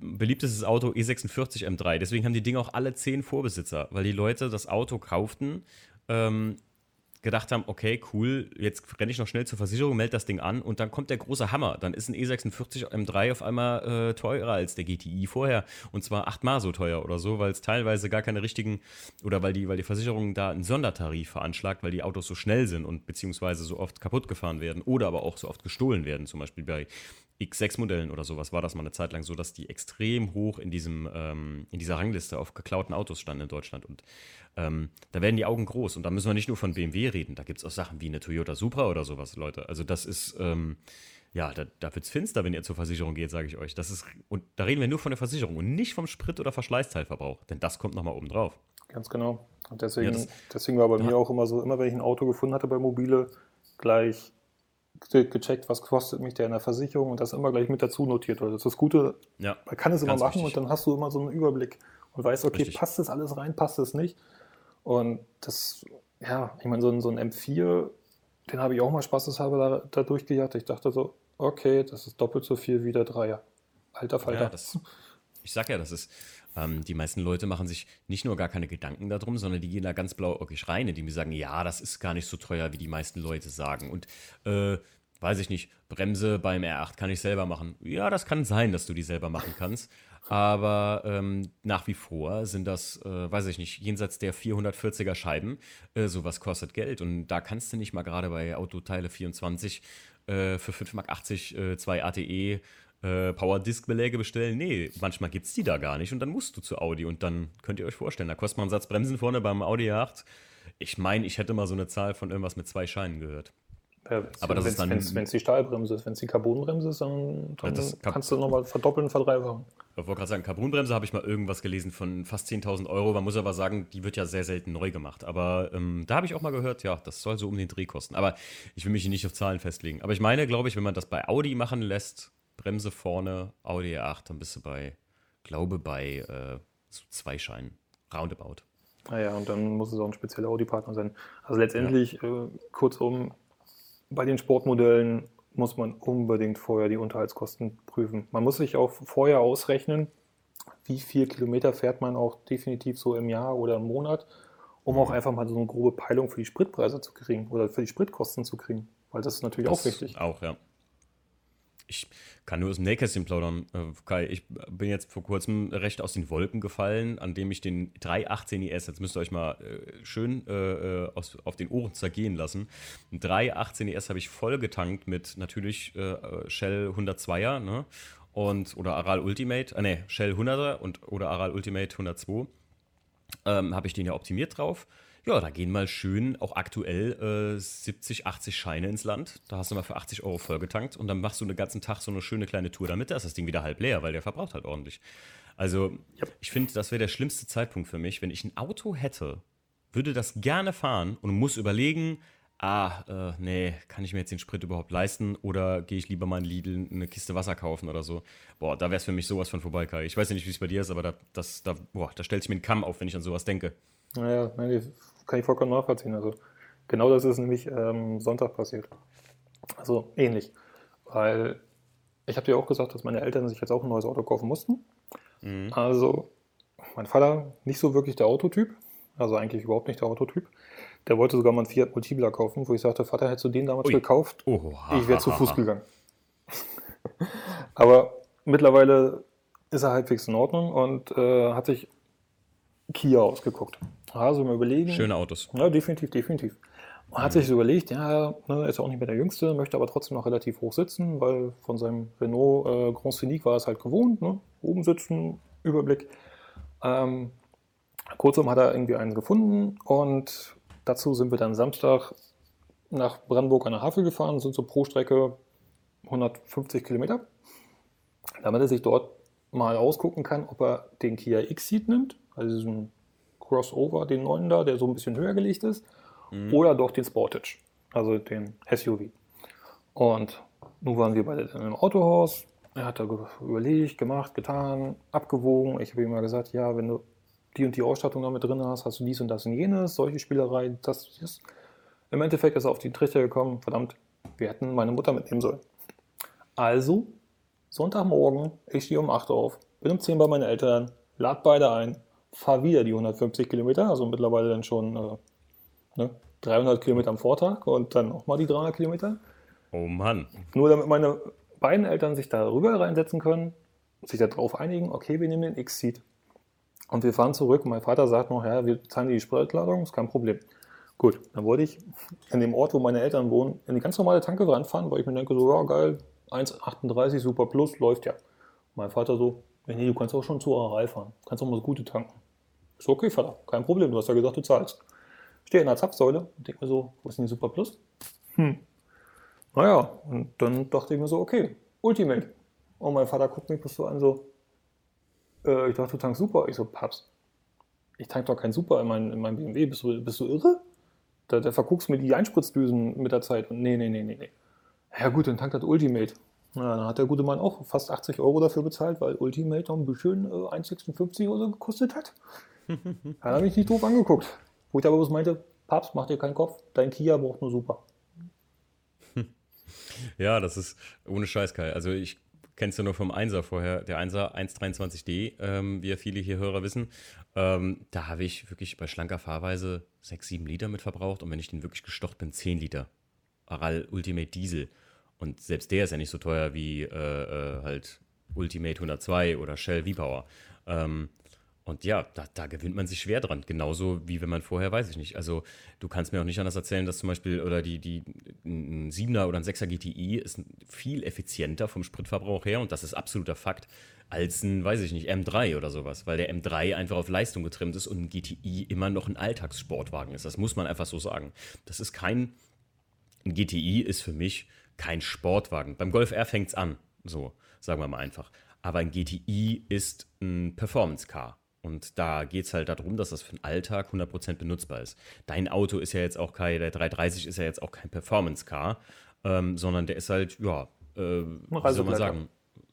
Speaker 1: Beliebtestes Auto E46 M3. Deswegen haben die Dinge auch alle zehn Vorbesitzer, weil die Leute das Auto kauften ähm, gedacht haben, okay, cool, jetzt renne ich noch schnell zur Versicherung, melde das Ding an und dann kommt der große Hammer. Dann ist ein E46 M3 auf einmal äh, teurer als der GTI vorher und zwar achtmal so teuer oder so, weil es teilweise gar keine richtigen oder weil die, weil die Versicherung da einen Sondertarif veranschlagt, weil die Autos so schnell sind und beziehungsweise so oft kaputt gefahren werden oder aber auch so oft gestohlen werden, zum Beispiel bei X6-Modellen oder sowas war das mal eine Zeit lang so, dass die extrem hoch in, diesem, ähm, in dieser Rangliste auf geklauten Autos standen in Deutschland. Und ähm, da werden die Augen groß. Und da müssen wir nicht nur von BMW reden. Da gibt es auch Sachen wie eine Toyota Supra oder sowas, Leute. Also das ist, ähm, ja, da, da wird es finster, wenn ihr zur Versicherung geht, sage ich euch. Das ist, und da reden wir nur von der Versicherung und nicht vom Sprit- oder Verschleißteilverbrauch. Denn das kommt nochmal oben drauf.
Speaker 2: Ganz genau. Und deswegen, ja, das, deswegen war bei ja. mir auch immer so, immer wenn ich ein Auto gefunden hatte bei Mobile, gleich gecheckt, was kostet mich der in der Versicherung und das immer gleich mit dazu notiert. Also das ist das Gute, ja, man kann es immer machen wichtig. und dann hast du immer so einen Überblick und weißt, okay, richtig. passt das alles rein, passt das nicht. Und das, ja, ich meine, so ein, so ein M4, den habe ich auch mal spaßeshalber da, da durchgejagt. Ich dachte so, okay, das ist doppelt so viel wie der Dreier. Alter Falter.
Speaker 1: Ja, das, Ich sag ja, das ist, ähm, die meisten Leute machen sich nicht nur gar keine Gedanken darum, sondern die gehen da ganz blauäugig rein, indem die sagen, ja, das ist gar nicht so teuer, wie die meisten Leute sagen. Und äh, weiß ich nicht, Bremse beim R8 kann ich selber machen. Ja, das kann sein, dass du die selber machen kannst. Aber ähm, nach wie vor sind das, äh, weiß ich nicht, jenseits der 440er Scheiben. Äh, sowas kostet Geld. Und da kannst du nicht mal gerade bei Autoteile 24 äh, für 5,80 Mark äh, zwei ATE äh, Power-Disc-Beläge bestellen. Nee, manchmal gibt es die da gar nicht und dann musst du zu Audi und dann könnt ihr euch vorstellen, da kostet man einen Satz Bremsen vorne beim Audi A8. Ich meine, ich hätte mal so eine Zahl von irgendwas mit zwei Scheinen gehört.
Speaker 2: Ja, aber das ist dann. Wenn es die Stahlbremse ist, wenn es die Carbonbremse ist, dann, dann ja, kannst du nochmal verdoppeln, verdreifachen.
Speaker 1: Ich wollte gerade sagen, Carbonbremse habe ich mal irgendwas gelesen von fast 10.000 Euro. Man muss aber sagen, die wird ja sehr selten neu gemacht. Aber ähm, da habe ich auch mal gehört, ja, das soll so um den Dreh kosten. Aber ich will mich hier nicht auf Zahlen festlegen. Aber ich meine, glaube ich, wenn man das bei Audi machen lässt, Bremse vorne, Audi R8, dann bist du bei, glaube bei äh, so zwei Scheinen. Roundabout.
Speaker 2: Naja, und dann muss es auch ein spezieller Audi-Partner sein. Also letztendlich, ja. äh, kurzum, bei den Sportmodellen muss man unbedingt vorher die Unterhaltskosten prüfen. Man muss sich auch vorher ausrechnen, wie viel Kilometer fährt man auch definitiv so im Jahr oder im Monat, um auch einfach mal so eine grobe Peilung für die Spritpreise zu kriegen oder für die Spritkosten zu kriegen. Weil das ist natürlich das auch wichtig.
Speaker 1: Auch, ja ich kann nur aus dem Nähkästchen plaudern, äh, Kai. Ich bin jetzt vor kurzem recht aus den Wolken gefallen, an dem ich den 318 IS, jetzt müsst ihr euch mal äh, schön äh, äh, aus, auf den Ohren zergehen lassen. Ein 318 IS habe ich voll getankt mit natürlich äh, Shell 102er, ne? Und, oder Aral Ultimate, äh, ne, Shell 100er und, oder Aral Ultimate 102. Ähm, habe ich den ja optimiert drauf. Ja, da gehen mal schön auch aktuell äh, 70, 80 Scheine ins Land. Da hast du mal für 80 Euro vollgetankt und dann machst du den ganzen Tag so eine schöne kleine Tour damit. Da ist das Ding wieder halb leer, weil der verbraucht halt ordentlich. Also, ja. ich finde, das wäre der schlimmste Zeitpunkt für mich. Wenn ich ein Auto hätte, würde das gerne fahren und muss überlegen, ah, äh, nee, kann ich mir jetzt den Sprit überhaupt leisten oder gehe ich lieber mal in Lidl eine Kiste Wasser kaufen oder so. Boah, da wäre es für mich sowas von vorbei, Kai. Ich weiß ja nicht, wie es bei dir ist, aber da, das, da, boah, da stellt sich mir ein Kamm auf, wenn ich an sowas denke.
Speaker 2: Naja, nein, kann ich vollkommen nachvollziehen. Also genau das ist nämlich ähm, Sonntag passiert. Also ähnlich. Weil ich habe dir auch gesagt, dass meine Eltern sich jetzt auch ein neues Auto kaufen mussten. Mhm. Also mein Vater nicht so wirklich der Autotyp, also eigentlich überhaupt nicht der Autotyp. Der wollte sogar mal einen Fiat Multipla kaufen, wo ich sagte, Vater, hättest du den damals Ui. gekauft? Oh, ich wäre zu Fuß gegangen. Aber mittlerweile ist er halbwegs in Ordnung und äh, hat sich Kia ausgeguckt. Also mal überlegen.
Speaker 1: Schöne Autos.
Speaker 2: Ja, definitiv, definitiv. Man hat sich so überlegt, ja, ne, ist auch nicht mehr der Jüngste, möchte aber trotzdem noch relativ hoch sitzen, weil von seinem Renault äh, Grand Scenic war es halt gewohnt, ne? oben sitzen, Überblick. Ähm, kurzum hat er irgendwie einen gefunden und dazu sind wir dann Samstag nach Brandenburg an der Havel gefahren, sind so pro Strecke 150 Kilometer, damit er sich dort mal ausgucken kann, ob er den Kia X-Seat nimmt, also diesen Crossover, den neuen da, der so ein bisschen höher gelegt ist, mhm. oder doch den Sportage, also den SUV. Und nun waren wir beide dann im Autohaus. Er hat da überlegt, gemacht, getan, abgewogen. Ich habe ihm mal gesagt, ja, wenn du die und die Ausstattung damit drin hast, hast du dies und das und jenes, solche Spielereien, das, das. Im Endeffekt ist er auf die Trichter gekommen, verdammt, wir hätten meine Mutter mitnehmen sollen. Also, Sonntagmorgen, ich stehe um 8 Uhr auf, bin um 10 bei meinen Eltern, lad beide ein, fahre wieder die 150 Kilometer, also mittlerweile dann schon äh, ne, 300 Kilometer am Vortag und dann nochmal die 300 Kilometer.
Speaker 1: Oh Mann.
Speaker 2: Nur damit meine beiden Eltern sich da rüber reinsetzen können, sich darauf einigen, okay, wir nehmen den X-Seat. Und wir fahren zurück. Mein Vater sagt noch, ja, wir zahlen die Spritladung, ist kein Problem. Gut, dann wollte ich in dem Ort, wo meine Eltern wohnen, in die ganz normale Tanke reinfahren, weil ich mir denke, so, ja, geil, 1,38 Super Plus, läuft ja. Mein Vater so, nee, du kannst auch schon zu Aral fahren, kannst auch mal so gute tanken. Ist okay, Vater, kein Problem, du hast ja gesagt, du zahlst. Stehe in der Zapfsäule und denke mir so, wo ist denn die Super Plus? Hm. Naja, und dann dachte ich mir so, okay, Ultimate. Und mein Vater guckt mich bloß so an, so, äh, ich dachte, du tankst Super. Ich so, Paps, ich tank doch kein Super in meinem in mein BMW, bist du, bist du irre? Da, da verguckst mir die Einspritzdüsen mit der Zeit und nee, nee, nee, nee, nee. Ja gut, dann tankt das Ultimate. Ja, dann hat der gute Mann auch fast 80 Euro dafür bezahlt, weil Ultimate noch ein bisschen äh, 1,56 oder so gekostet hat. Hat er mich nicht doof angeguckt. Wo ich aber bloß meinte, Papst, mach dir keinen Kopf, dein Kia braucht nur super.
Speaker 1: Ja, das ist ohne Scheiß, Kai. Also ich kennst du nur vom 1er vorher, der 1er 123D, ähm, wie ja viele hier Hörer wissen. Ähm, da habe ich wirklich bei schlanker Fahrweise 6, 7 Liter mit verbraucht und wenn ich den wirklich gestocht bin, 10 Liter. Aral Ultimate Diesel. Und selbst der ist ja nicht so teuer wie äh, äh, halt Ultimate 102 oder Shell V-Power. Ähm, und ja, da, da, gewöhnt man sich schwer dran. Genauso wie wenn man vorher, weiß ich nicht. Also, du kannst mir auch nicht anders erzählen, dass zum Beispiel, oder die, die, ein 7er oder ein 6er GTI ist viel effizienter vom Spritverbrauch her, und das ist absoluter Fakt, als ein, weiß ich nicht, M3 oder sowas, weil der M3 einfach auf Leistung getrimmt ist und ein GTI immer noch ein Alltagssportwagen ist. Das muss man einfach so sagen. Das ist kein, ein GTI ist für mich kein Sportwagen. Beim Golf R fängt es an, so, sagen wir mal einfach. Aber ein GTI ist ein Performance-Car. Und da geht es halt darum, dass das für den Alltag 100% benutzbar ist. Dein Auto ist ja jetzt auch kein, der 330 ist ja jetzt auch kein Performance-Car, ähm, sondern der ist halt, ja, äh, wie soll man sagen?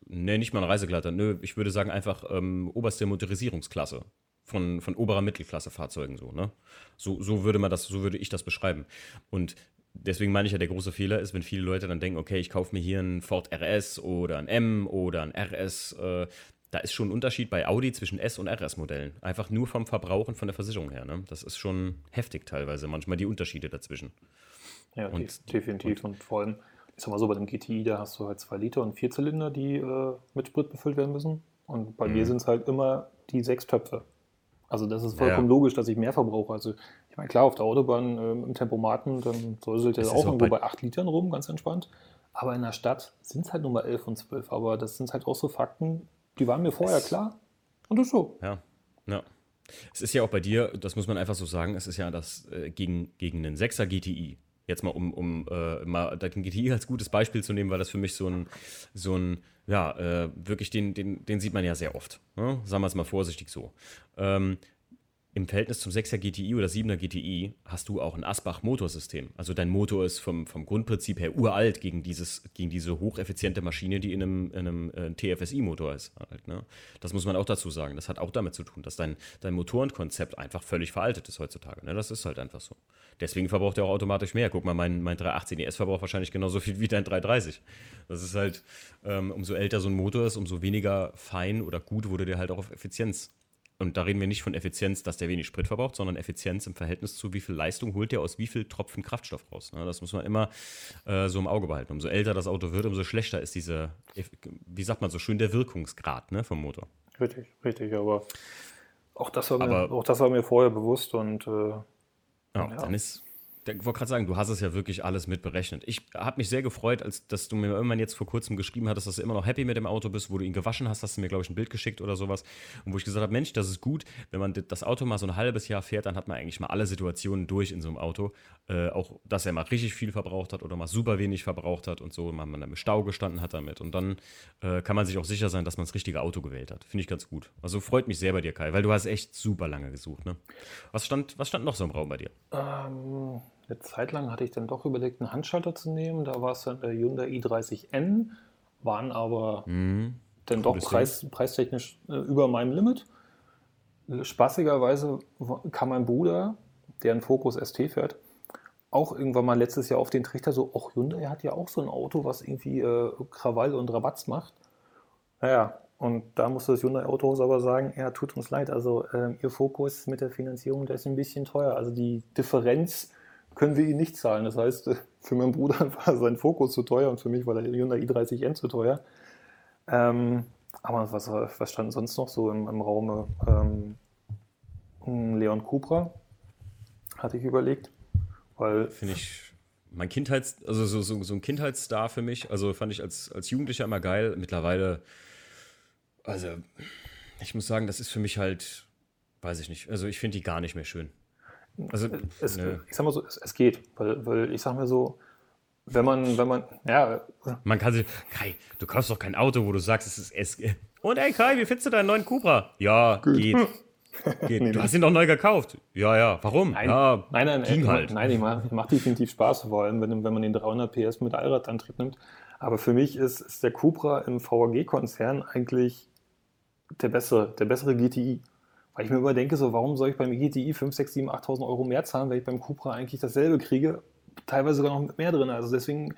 Speaker 1: Ne, nicht mal ein Reisegleiter. Nö, ich würde sagen einfach ähm, oberste Motorisierungsklasse von, von oberer Mittelklasse Fahrzeugen so, ne? So, so würde man das, so würde ich das beschreiben. Und deswegen meine ich ja, der große Fehler ist, wenn viele Leute dann denken, okay, ich kaufe mir hier einen Ford RS oder ein M oder ein RS, äh, da ist schon ein Unterschied bei Audi zwischen S- und RS-Modellen. Einfach nur vom Verbrauch und von der Versicherung her. Ne? Das ist schon heftig teilweise, manchmal die Unterschiede dazwischen.
Speaker 2: Ja, und, definitiv. Und, und, vor allem, ich sag mal so, bei dem GTI, da hast du halt zwei Liter und vier Zylinder, die äh, mit Sprit befüllt werden müssen. Und bei mhm. mir sind es halt immer die sechs Töpfe. Also das ist vollkommen ja. logisch, dass ich mehr verbrauche. Also ich meine, klar, auf der Autobahn äh, im Tempomaten, dann säuselt der auch irgendwo bei acht Litern rum, ganz entspannt. Aber in der Stadt sind es halt nur mal elf und zwölf. Aber das sind halt auch so Fakten, die waren mir vorher es, klar. Und das ist so.
Speaker 1: Ja, ja. Es ist ja auch bei dir, das muss man einfach so sagen, es ist ja das äh, gegen, gegen einen 6er GTI. Jetzt mal, um, um äh, mal den GTI als gutes Beispiel zu nehmen, weil das für mich so ein, so ein ja, äh, wirklich, den, den, den sieht man ja sehr oft. Ne? Sagen wir es mal vorsichtig so. Ähm, im Verhältnis zum 6er GTI oder 7er GTI hast du auch ein Asbach-Motorsystem. Also dein Motor ist vom, vom Grundprinzip her uralt gegen, dieses, gegen diese hocheffiziente Maschine, die in einem, in einem äh, TFSI-Motor ist. Halt, ne? Das muss man auch dazu sagen. Das hat auch damit zu tun, dass dein, dein Motorenkonzept einfach völlig veraltet ist heutzutage. Ne? Das ist halt einfach so. Deswegen verbraucht er auch automatisch mehr. Guck mal, mein, mein 318 ES verbraucht wahrscheinlich genauso viel wie dein 330. Das ist halt, ähm, umso älter so ein Motor ist, umso weniger fein oder gut wurde der halt auch auf Effizienz und da reden wir nicht von Effizienz, dass der wenig Sprit verbraucht, sondern Effizienz im Verhältnis zu, wie viel Leistung holt der aus wie viel Tropfen Kraftstoff raus. Ne? Das muss man immer äh, so im Auge behalten. Umso älter das Auto wird, umso schlechter ist diese, wie sagt man so schön, der Wirkungsgrad ne, vom Motor.
Speaker 2: Richtig, richtig, aber auch das war, aber, mir, auch das war mir vorher bewusst und äh, ja,
Speaker 1: ja, dann ist ich wollte gerade sagen, du hast es ja wirklich alles mitberechnet. Ich habe mich sehr gefreut, als dass du mir irgendwann jetzt vor kurzem geschrieben hattest, dass du immer noch happy mit dem Auto bist, wo du ihn gewaschen hast, hast du mir, glaube ich, ein Bild geschickt oder sowas. Und wo ich gesagt habe, Mensch, das ist gut, wenn man das Auto mal so ein halbes Jahr fährt, dann hat man eigentlich mal alle Situationen durch in so einem Auto. Äh, auch, dass er mal richtig viel verbraucht hat oder mal super wenig verbraucht hat und so, man dann im Stau gestanden hat damit. Und dann äh, kann man sich auch sicher sein, dass man das richtige Auto gewählt hat. Finde ich ganz gut. Also freut mich sehr bei dir, Kai, weil du hast echt super lange gesucht. Ne? Was, stand, was stand noch so im Raum bei dir?
Speaker 2: Ähm eine Zeit lang hatte ich dann doch überlegt, einen Handschalter zu nehmen. Da war es dann der Hyundai i30N, waren aber mhm. dann doch preis, preistechnisch äh, über meinem Limit. Spaßigerweise kam mein Bruder, der einen Focus ST fährt, auch irgendwann mal letztes Jahr auf den Trichter so, ach Hyundai hat ja auch so ein Auto, was irgendwie äh, Krawall und Rabatz macht. Naja, und da musste das Hyundai Autohaus aber sagen, ja, tut uns leid, also äh, Ihr Fokus mit der Finanzierung, der ist ein bisschen teuer. Also die Differenz können wir ihn nicht zahlen. Das heißt, für meinen Bruder war sein Fokus zu teuer und für mich war der Hyundai i30N zu teuer. Ähm, aber was, was stand sonst noch so im, im Raum? Ähm, Leon Cupra hatte ich überlegt.
Speaker 1: Finde ich mein Kindheits, also so, so, so ein Kindheitsstar für mich. Also fand ich als, als Jugendlicher immer geil. Mittlerweile, also ich muss sagen, das ist für mich halt, weiß ich nicht. Also ich finde die gar nicht mehr schön.
Speaker 2: Also, es, ich sag mal so, es, es, geht, weil, weil ich sag mal so, wenn man, wenn man, ja.
Speaker 1: Man kann sich, Kai, du kaufst doch kein Auto, wo du sagst, es ist es. Und ey Kai, wie findest du deinen neuen Cupra? Ja, Gut. geht. geht. nee, du hast ihn doch neu gekauft. Ja, ja. Warum?
Speaker 2: Nein,
Speaker 1: ja,
Speaker 2: nein, nein, ging äh, halt. nein, ich macht mach definitiv Spaß, vor allem wenn, wenn man den 300 PS mit Allradantrieb nimmt. Aber für mich ist, ist der Cupra im VAG-Konzern eigentlich der bessere, der bessere GTI. Weil ich mir immer denke, so, warum soll ich beim GTI 5, 6, 7, 8.000 Euro mehr zahlen, wenn ich beim Cupra eigentlich dasselbe kriege, teilweise sogar noch mehr drin. Also deswegen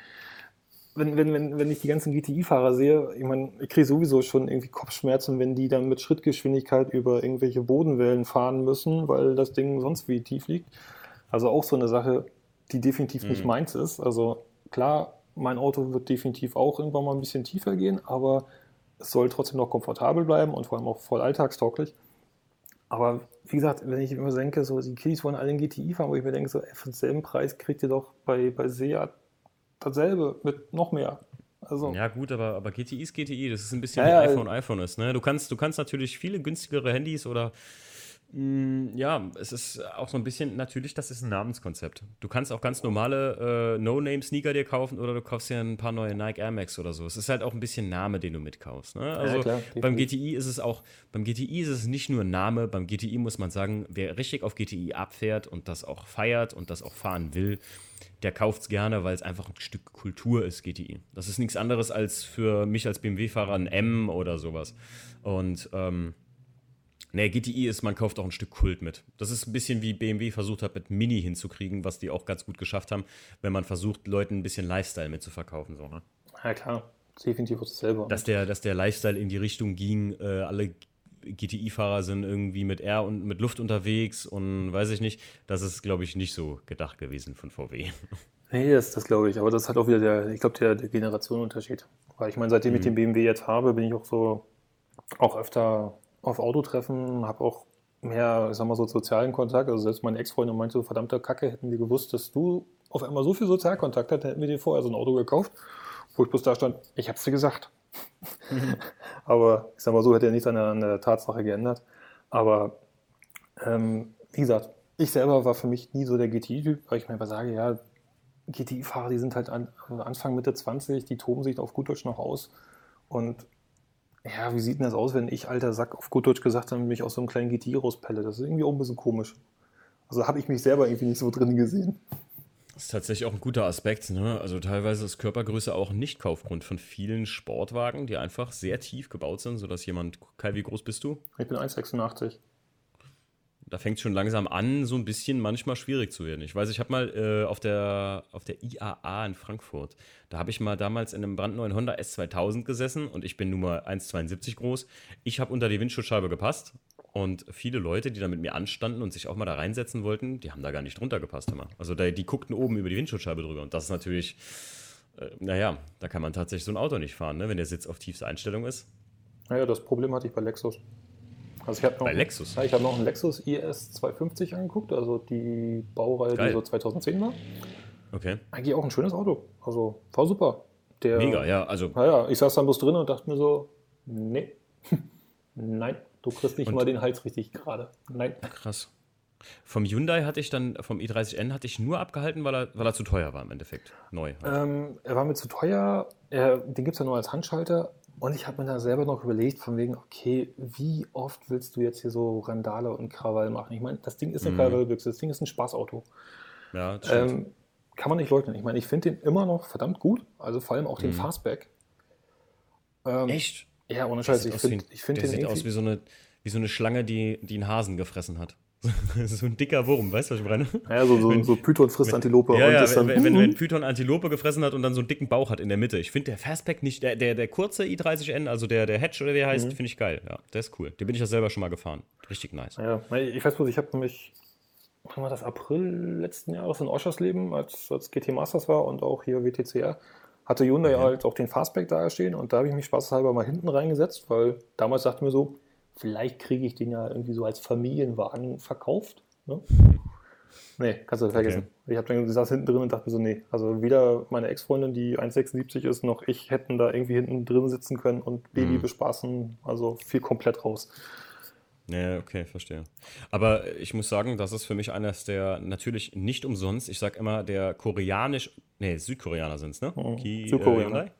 Speaker 2: wenn, wenn, wenn, wenn ich die ganzen GTI-Fahrer sehe, ich meine, ich kriege sowieso schon irgendwie Kopfschmerzen, wenn die dann mit Schrittgeschwindigkeit über irgendwelche Bodenwellen fahren müssen, weil das Ding sonst wie tief liegt. Also auch so eine Sache, die definitiv mhm. nicht meins ist. Also klar, mein Auto wird definitiv auch irgendwann mal ein bisschen tiefer gehen, aber es soll trotzdem noch komfortabel bleiben und vor allem auch voll alltagstauglich. Aber wie gesagt, wenn ich immer denke, so die Kiddies wollen alle in GTI fahren, wo ich mir denke, so ey, für denselben Preis kriegt ihr doch bei, bei Seat dasselbe mit noch mehr.
Speaker 1: Also. Ja, gut, aber, aber GTI ist GTI. Das ist ein bisschen ja, wie iPhone iPhone ist. Ne? Du, kannst, du kannst natürlich viele günstigere Handys oder ja, es ist auch so ein bisschen, natürlich, das ist ein Namenskonzept. Du kannst auch ganz normale äh, No-Name-Sneaker dir kaufen oder du kaufst dir ein paar neue Nike Air Max oder so. Es ist halt auch ein bisschen Name, den du mitkaufst. Ne? Also ja, klar, beim GTI ist es auch, beim GTI ist es nicht nur Name, beim GTI muss man sagen, wer richtig auf GTI abfährt und das auch feiert und das auch fahren will, der kauft es gerne, weil es einfach ein Stück Kultur ist, GTI. Das ist nichts anderes als für mich als BMW-Fahrer ein M oder sowas. Und ähm, Nee, GTI ist, man kauft auch ein Stück Kult mit. Das ist ein bisschen wie BMW versucht hat, mit Mini hinzukriegen, was die auch ganz gut geschafft haben, wenn man versucht, Leuten ein bisschen Lifestyle mitzuverkaufen. So, ne?
Speaker 2: Ja, klar. Definitiv
Speaker 1: was selber. Dass der, dass der Lifestyle in die Richtung ging, äh, alle GTI-Fahrer sind irgendwie mit R und mit Luft unterwegs und weiß ich nicht. Das ist, glaube ich, nicht so gedacht gewesen von VW.
Speaker 2: Nee, das, das glaube ich. Aber das hat auch wieder der, ich glaube, der, der Generationenunterschied. Weil ich meine, seitdem mhm. ich den BMW jetzt habe, bin ich auch so auch öfter auf Autotreffen, habe auch mehr, ich sag mal so, sozialen Kontakt. Also selbst meine Ex-Freundin meinte so, verdammte Kacke, hätten wir gewusst, dass du auf einmal so viel Sozialkontakt hast, hätten wir dir vorher so ein Auto gekauft, wo ich bloß da stand, ich hab's dir gesagt. Mhm. Aber ich sag mal so, hätte ja nichts an der, an der Tatsache geändert. Aber ähm, wie gesagt, ich selber war für mich nie so der GTI-Typ, weil ich mir einfach sage, ja, GTI-Fahrer, die sind halt an, Anfang, Mitte 20, die toben sich auf gut Deutsch noch aus. Und ja, wie sieht denn das aus, wenn ich, alter Sack, auf gut Deutsch gesagt habe, mich aus so einem kleinen GTI rauspelle? Das ist irgendwie auch ein bisschen komisch. Also habe ich mich selber irgendwie nicht so drin gesehen.
Speaker 1: Das ist tatsächlich auch ein guter Aspekt. Ne? Also teilweise ist Körpergröße auch ein Nicht-Kaufgrund von vielen Sportwagen, die einfach sehr tief gebaut sind, sodass jemand, Kai, wie groß bist du?
Speaker 2: Ich bin 1,86
Speaker 1: da fängt es schon langsam an, so ein bisschen manchmal schwierig zu werden. Ich weiß, ich habe mal äh, auf, der, auf der IAA in Frankfurt, da habe ich mal damals in einem brandneuen Honda S2000 gesessen und ich bin nun mal 1,72 groß. Ich habe unter die Windschutzscheibe gepasst und viele Leute, die da mit mir anstanden und sich auch mal da reinsetzen wollten, die haben da gar nicht drunter gepasst immer. Also da, die guckten oben über die Windschutzscheibe drüber und das ist natürlich, äh, naja, da kann man tatsächlich so ein Auto nicht fahren, ne, wenn der Sitz auf tiefste Einstellung ist.
Speaker 2: Naja, das Problem hatte ich bei Lexus. Also ich noch,
Speaker 1: Bei Lexus?
Speaker 2: Ja, ich habe noch einen Lexus IS 250 angeguckt, also die Baureihe, Geil. die so 2010 war.
Speaker 1: Okay.
Speaker 2: Eigentlich auch ein schönes Auto. Also war super.
Speaker 1: Der, Mega, ja. Also,
Speaker 2: naja, ich saß dann bloß drin und dachte mir so, nee, nein, du kriegst nicht und mal den Hals richtig gerade. Nein.
Speaker 1: Krass. Vom Hyundai hatte ich dann, vom i30N hatte ich nur abgehalten, weil er, weil er zu teuer war im Endeffekt. Neu.
Speaker 2: Halt. Ähm, er war mir zu teuer. Er, den gibt es ja nur als Handschalter. Und ich habe mir da selber noch überlegt, von wegen, okay, wie oft willst du jetzt hier so Randale und Krawall machen? Ich meine, das Ding ist eine mhm. Krawallbüchse, das Ding ist ein Spaßauto.
Speaker 1: Ja, das. Ähm,
Speaker 2: kann man nicht leugnen. Ich meine, ich finde den immer noch verdammt gut, also vor allem auch den mhm. Fastback.
Speaker 1: Ähm, Echt?
Speaker 2: Ja, ohne Scheiß. Ich finde
Speaker 1: find den. Der sieht aus wie so, eine, wie so eine Schlange, die, die einen Hasen gefressen hat. so ein dicker Wurm, weißt du, was ich meine?
Speaker 2: Ja, so, so, wenn, so Python frisst wenn, Antilope.
Speaker 1: Ja, ja wenn, wenn, wenn, Python Antilope gefressen hat und dann so einen dicken Bauch hat in der Mitte. Ich finde der Fastpack nicht, der, der, der kurze i30N, also der, der Hatch oder wie er heißt, mhm. finde ich geil. Ja, der ist cool. Den bin ich ja selber schon mal gefahren. Richtig nice.
Speaker 2: Ja, ich weiß bloß, ich habe nämlich, wann war das, April letzten Jahres in Oschersleben, als, als GT Masters war und auch hier WTCR, hatte Hyundai okay. halt auch den Fastback da stehen und da habe ich mich spaßhalber mal hinten reingesetzt, weil damals dachte ich mir so, vielleicht kriege ich den ja irgendwie so als Familienwagen verkauft. Ne? Nee, kannst du vergessen. Okay. Ich habe dann saß hinten drin und dachte mir so, nee, also weder meine Ex-Freundin, die 1,76 ist, noch ich hätten da irgendwie hinten drin sitzen können und Baby mhm. bespaßen. Also viel komplett raus.
Speaker 1: Ja, okay, verstehe. Aber ich muss sagen, das ist für mich eines der natürlich nicht umsonst, ich sag immer, der koreanisch, nee, Südkoreaner sind es, ne?
Speaker 2: Mhm. Ki, Südkoreaner. Äh,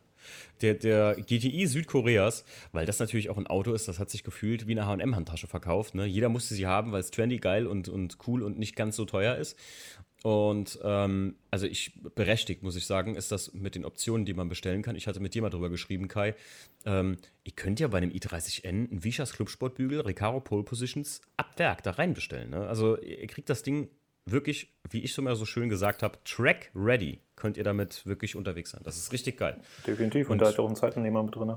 Speaker 1: der, der GTI Südkoreas, weil das natürlich auch ein Auto ist, das hat sich gefühlt wie eine HM-Handtasche verkauft. Ne? Jeder musste sie haben, weil es trendy, geil und, und cool und nicht ganz so teuer ist. Und ähm, also ich berechtigt, muss ich sagen, ist das mit den Optionen, die man bestellen kann. Ich hatte mit dir mal drüber geschrieben, Kai. Ähm, ihr könnt ja bei einem i30N einen Vichas Clubsportbügel Recaro Pole Positions ab Werk da rein bestellen. Ne? Also ihr kriegt das Ding wirklich, wie ich so mal so schön gesagt habe, track ready könnt ihr damit wirklich unterwegs sein. Das ist richtig geil.
Speaker 2: Definitiv. Und, und da ist auch ein Zeitnehmer mit drin.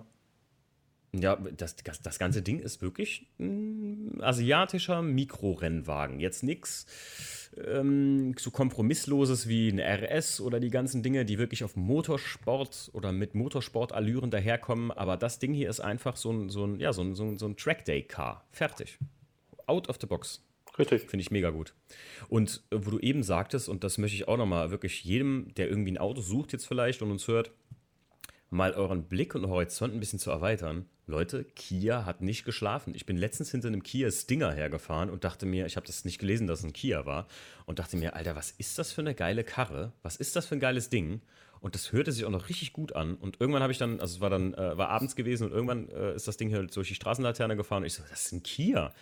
Speaker 1: Ja, das, das, das ganze Ding ist wirklich ein asiatischer Mikrorennwagen. Jetzt nichts ähm, so kompromissloses wie ein RS oder die ganzen Dinge, die wirklich auf Motorsport oder mit Motorsportallüren daherkommen. Aber das Ding hier ist einfach so ein, so ein, ja, so ein, so ein, so ein Trackday-Car. Fertig. Out of the box.
Speaker 2: Richtig.
Speaker 1: Finde ich mega gut. Und äh, wo du eben sagtest, und das möchte ich auch nochmal wirklich jedem, der irgendwie ein Auto sucht jetzt vielleicht und uns hört, mal euren Blick und Horizont ein bisschen zu erweitern. Leute, Kia hat nicht geschlafen. Ich bin letztens hinter einem Kia Stinger hergefahren und dachte mir, ich habe das nicht gelesen, dass es ein Kia war, und dachte mir, Alter, was ist das für eine geile Karre? Was ist das für ein geiles Ding? Und das hörte sich auch noch richtig gut an. Und irgendwann habe ich dann, also es war dann, äh, war abends gewesen und irgendwann äh, ist das Ding halt durch die Straßenlaterne gefahren und ich so, das ist ein Kia.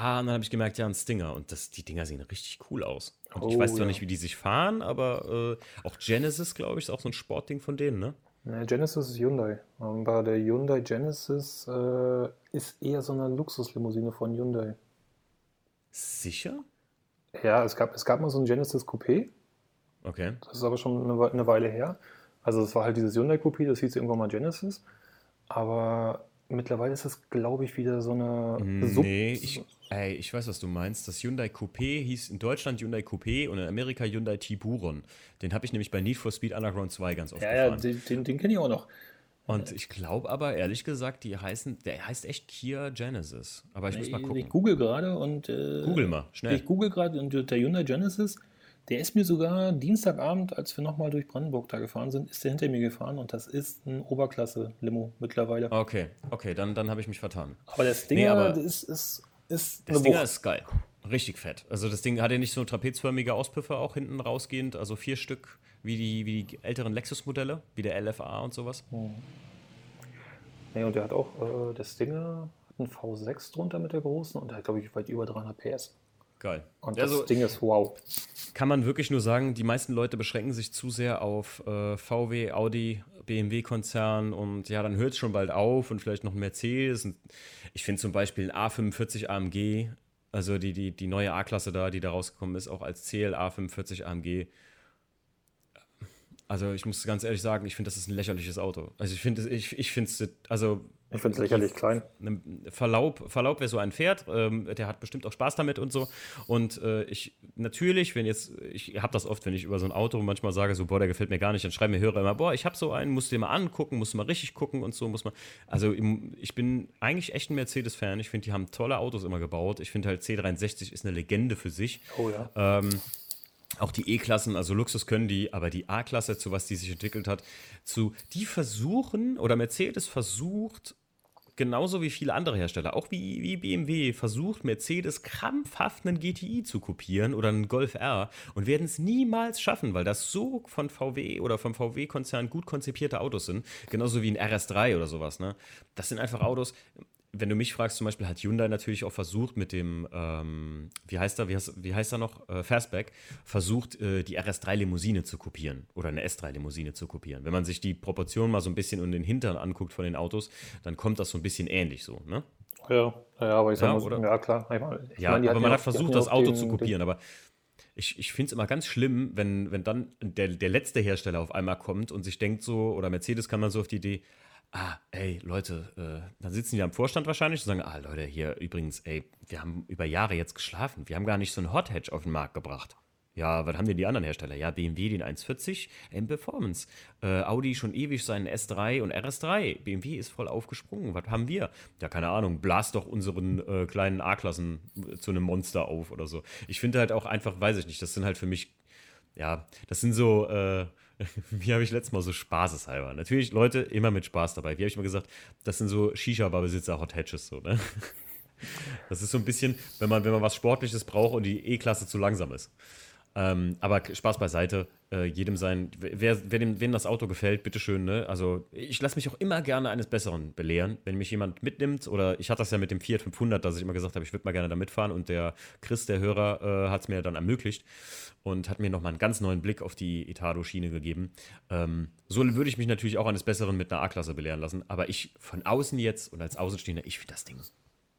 Speaker 1: Ah, und dann habe ich gemerkt, ja, ein Stinger. Und das, die Dinger sehen richtig cool aus. Und oh, ich weiß zwar ja. nicht, wie die sich fahren, aber äh, auch Genesis, glaube ich, ist auch so ein Sportding von denen, ne?
Speaker 2: Ne, Genesis ist Hyundai. Aber der Hyundai Genesis äh, ist eher so eine Luxuslimousine von Hyundai.
Speaker 1: Sicher?
Speaker 2: Ja, es gab, es gab mal so ein Genesis Coupé.
Speaker 1: Okay.
Speaker 2: Das ist aber schon eine, eine Weile her. Also es war halt dieses Hyundai Coupé, das hieß irgendwann mal Genesis. Aber mittlerweile ist das, glaube ich, wieder so eine
Speaker 1: Sub Nee, ich, ey, ich weiß, was du meinst. Das Hyundai Coupé hieß in Deutschland Hyundai Coupé und in Amerika Hyundai Tiburon. Den habe ich nämlich bei Need for Speed Underground 2 ganz oft
Speaker 2: Ja, ja, den, den, den kenne ich auch noch.
Speaker 1: Und ich glaube aber, ehrlich gesagt, die heißen, der heißt echt Kia Genesis. Aber ich muss mal gucken.
Speaker 2: Ich google gerade und. Äh,
Speaker 1: google mal, schnell.
Speaker 2: Ich google gerade und der Hyundai Genesis der ist mir sogar Dienstagabend, als wir nochmal durch Brandenburg da gefahren sind, ist der hinter mir gefahren und das ist ein Oberklasse-Limo mittlerweile.
Speaker 1: Okay, okay, dann, dann habe ich mich vertan.
Speaker 2: Aber der Stinger nee, aber ist, ist, ist
Speaker 1: Der Stinger ist geil. Richtig fett. Also das Ding hat ja nicht so trapezförmige Auspuffe auch hinten rausgehend, also vier Stück wie die, wie die älteren Lexus-Modelle, wie der LFA und sowas. Hm.
Speaker 2: Nee, und der hat auch, äh, der Stinger hat einen V6 drunter mit der großen und der hat, glaube ich, weit über 300 PS.
Speaker 1: Geil.
Speaker 2: Und das also, Ding ist wow.
Speaker 1: Kann man wirklich nur sagen, die meisten Leute beschränken sich zu sehr auf äh, VW, Audi, BMW-Konzern und ja, dann hört es schon bald auf und vielleicht noch Mercedes. Und ich finde zum Beispiel ein A45 AMG, also die, die, die neue A-Klasse da, die da rausgekommen ist, auch als CLA 45 AMG. Also ich muss ganz ehrlich sagen, ich finde, das ist ein lächerliches Auto. Also ich finde, ich, ich finde es, also
Speaker 2: ich finde es lächerlich klein.
Speaker 1: Verlaub, Verlaub, wer so einen fährt, ähm, der hat bestimmt auch Spaß damit und so. Und äh, ich, natürlich, wenn jetzt, ich habe das oft, wenn ich über so ein Auto manchmal sage, so, boah, der gefällt mir gar nicht, dann schreiben mir Hörer immer, boah, ich habe so einen, musst du dir mal angucken, musst du mal richtig gucken und so, muss man. Also ich bin eigentlich echt ein Mercedes-Fan. Ich finde, die haben tolle Autos immer gebaut. Ich finde halt C63 ist eine Legende für sich.
Speaker 2: Oh ja.
Speaker 1: Ähm, auch die E-Klassen, also Luxus können die, aber die A-Klasse, zu was die sich entwickelt hat, zu, die versuchen, oder Mercedes versucht, genauso wie viele andere Hersteller, auch wie, wie BMW, versucht Mercedes krampfhaft einen GTI zu kopieren oder einen Golf R und werden es niemals schaffen, weil das so von VW oder vom VW-Konzern gut konzipierte Autos sind. Genauso wie ein RS3 oder sowas. Ne? Das sind einfach Autos, wenn du mich fragst, zum Beispiel hat Hyundai natürlich auch versucht mit dem, ähm, wie heißt er, wie heißt, wie heißt er noch, äh, Fastback, versucht äh, die RS3-Limousine zu kopieren oder eine S3-Limousine zu kopieren. Wenn man sich die Proportionen mal so ein bisschen in den Hintern anguckt von den Autos, dann kommt das so ein bisschen ähnlich so, ne?
Speaker 2: Ja, ja aber ich sag ja, mal, ja klar. Ich
Speaker 1: mein, ich ja, mein, aber man hat versucht, das Auto den, zu kopieren, aber ich, ich finde es immer ganz schlimm, wenn, wenn dann der, der letzte Hersteller auf einmal kommt und sich denkt so, oder Mercedes kann man so auf die Idee, ah, ey, Leute, äh, dann sitzen die am Vorstand wahrscheinlich und sagen, ah, Leute, hier übrigens, ey, wir haben über Jahre jetzt geschlafen. Wir haben gar nicht so einen Hot Hatch auf den Markt gebracht. Ja, was haben denn die anderen Hersteller? Ja, BMW den 140 M Performance. Äh, Audi schon ewig seinen S3 und RS3. BMW ist voll aufgesprungen. Was haben wir? Ja, keine Ahnung. Blast doch unseren äh, kleinen A-Klassen zu einem Monster auf oder so. Ich finde halt auch einfach, weiß ich nicht, das sind halt für mich, ja, das sind so, äh, wie habe ich letztes Mal so spaßeshalber. Natürlich, Leute, immer mit Spaß dabei. Wie habe ich mal gesagt, das sind so Shisha-Bar-Besitzer Hot Hatches, so, ne? Das ist so ein bisschen, wenn man, wenn man was Sportliches braucht und die E-Klasse zu langsam ist. Ähm, aber Spaß beiseite, äh, jedem sein, wer, wer dem, wem das Auto gefällt, bitteschön, ne? Also ich lasse mich auch immer gerne eines Besseren belehren, wenn mich jemand mitnimmt oder ich hatte das ja mit dem Fiat 500, dass ich immer gesagt habe, ich würde mal gerne da mitfahren und der Chris, der Hörer, äh, hat es mir dann ermöglicht und hat mir nochmal einen ganz neuen Blick auf die Etado-Schiene gegeben. Ähm, so würde ich mich natürlich auch eines Besseren mit einer A-Klasse belehren lassen, aber ich von außen jetzt und als Außenstehender, ich finde das Ding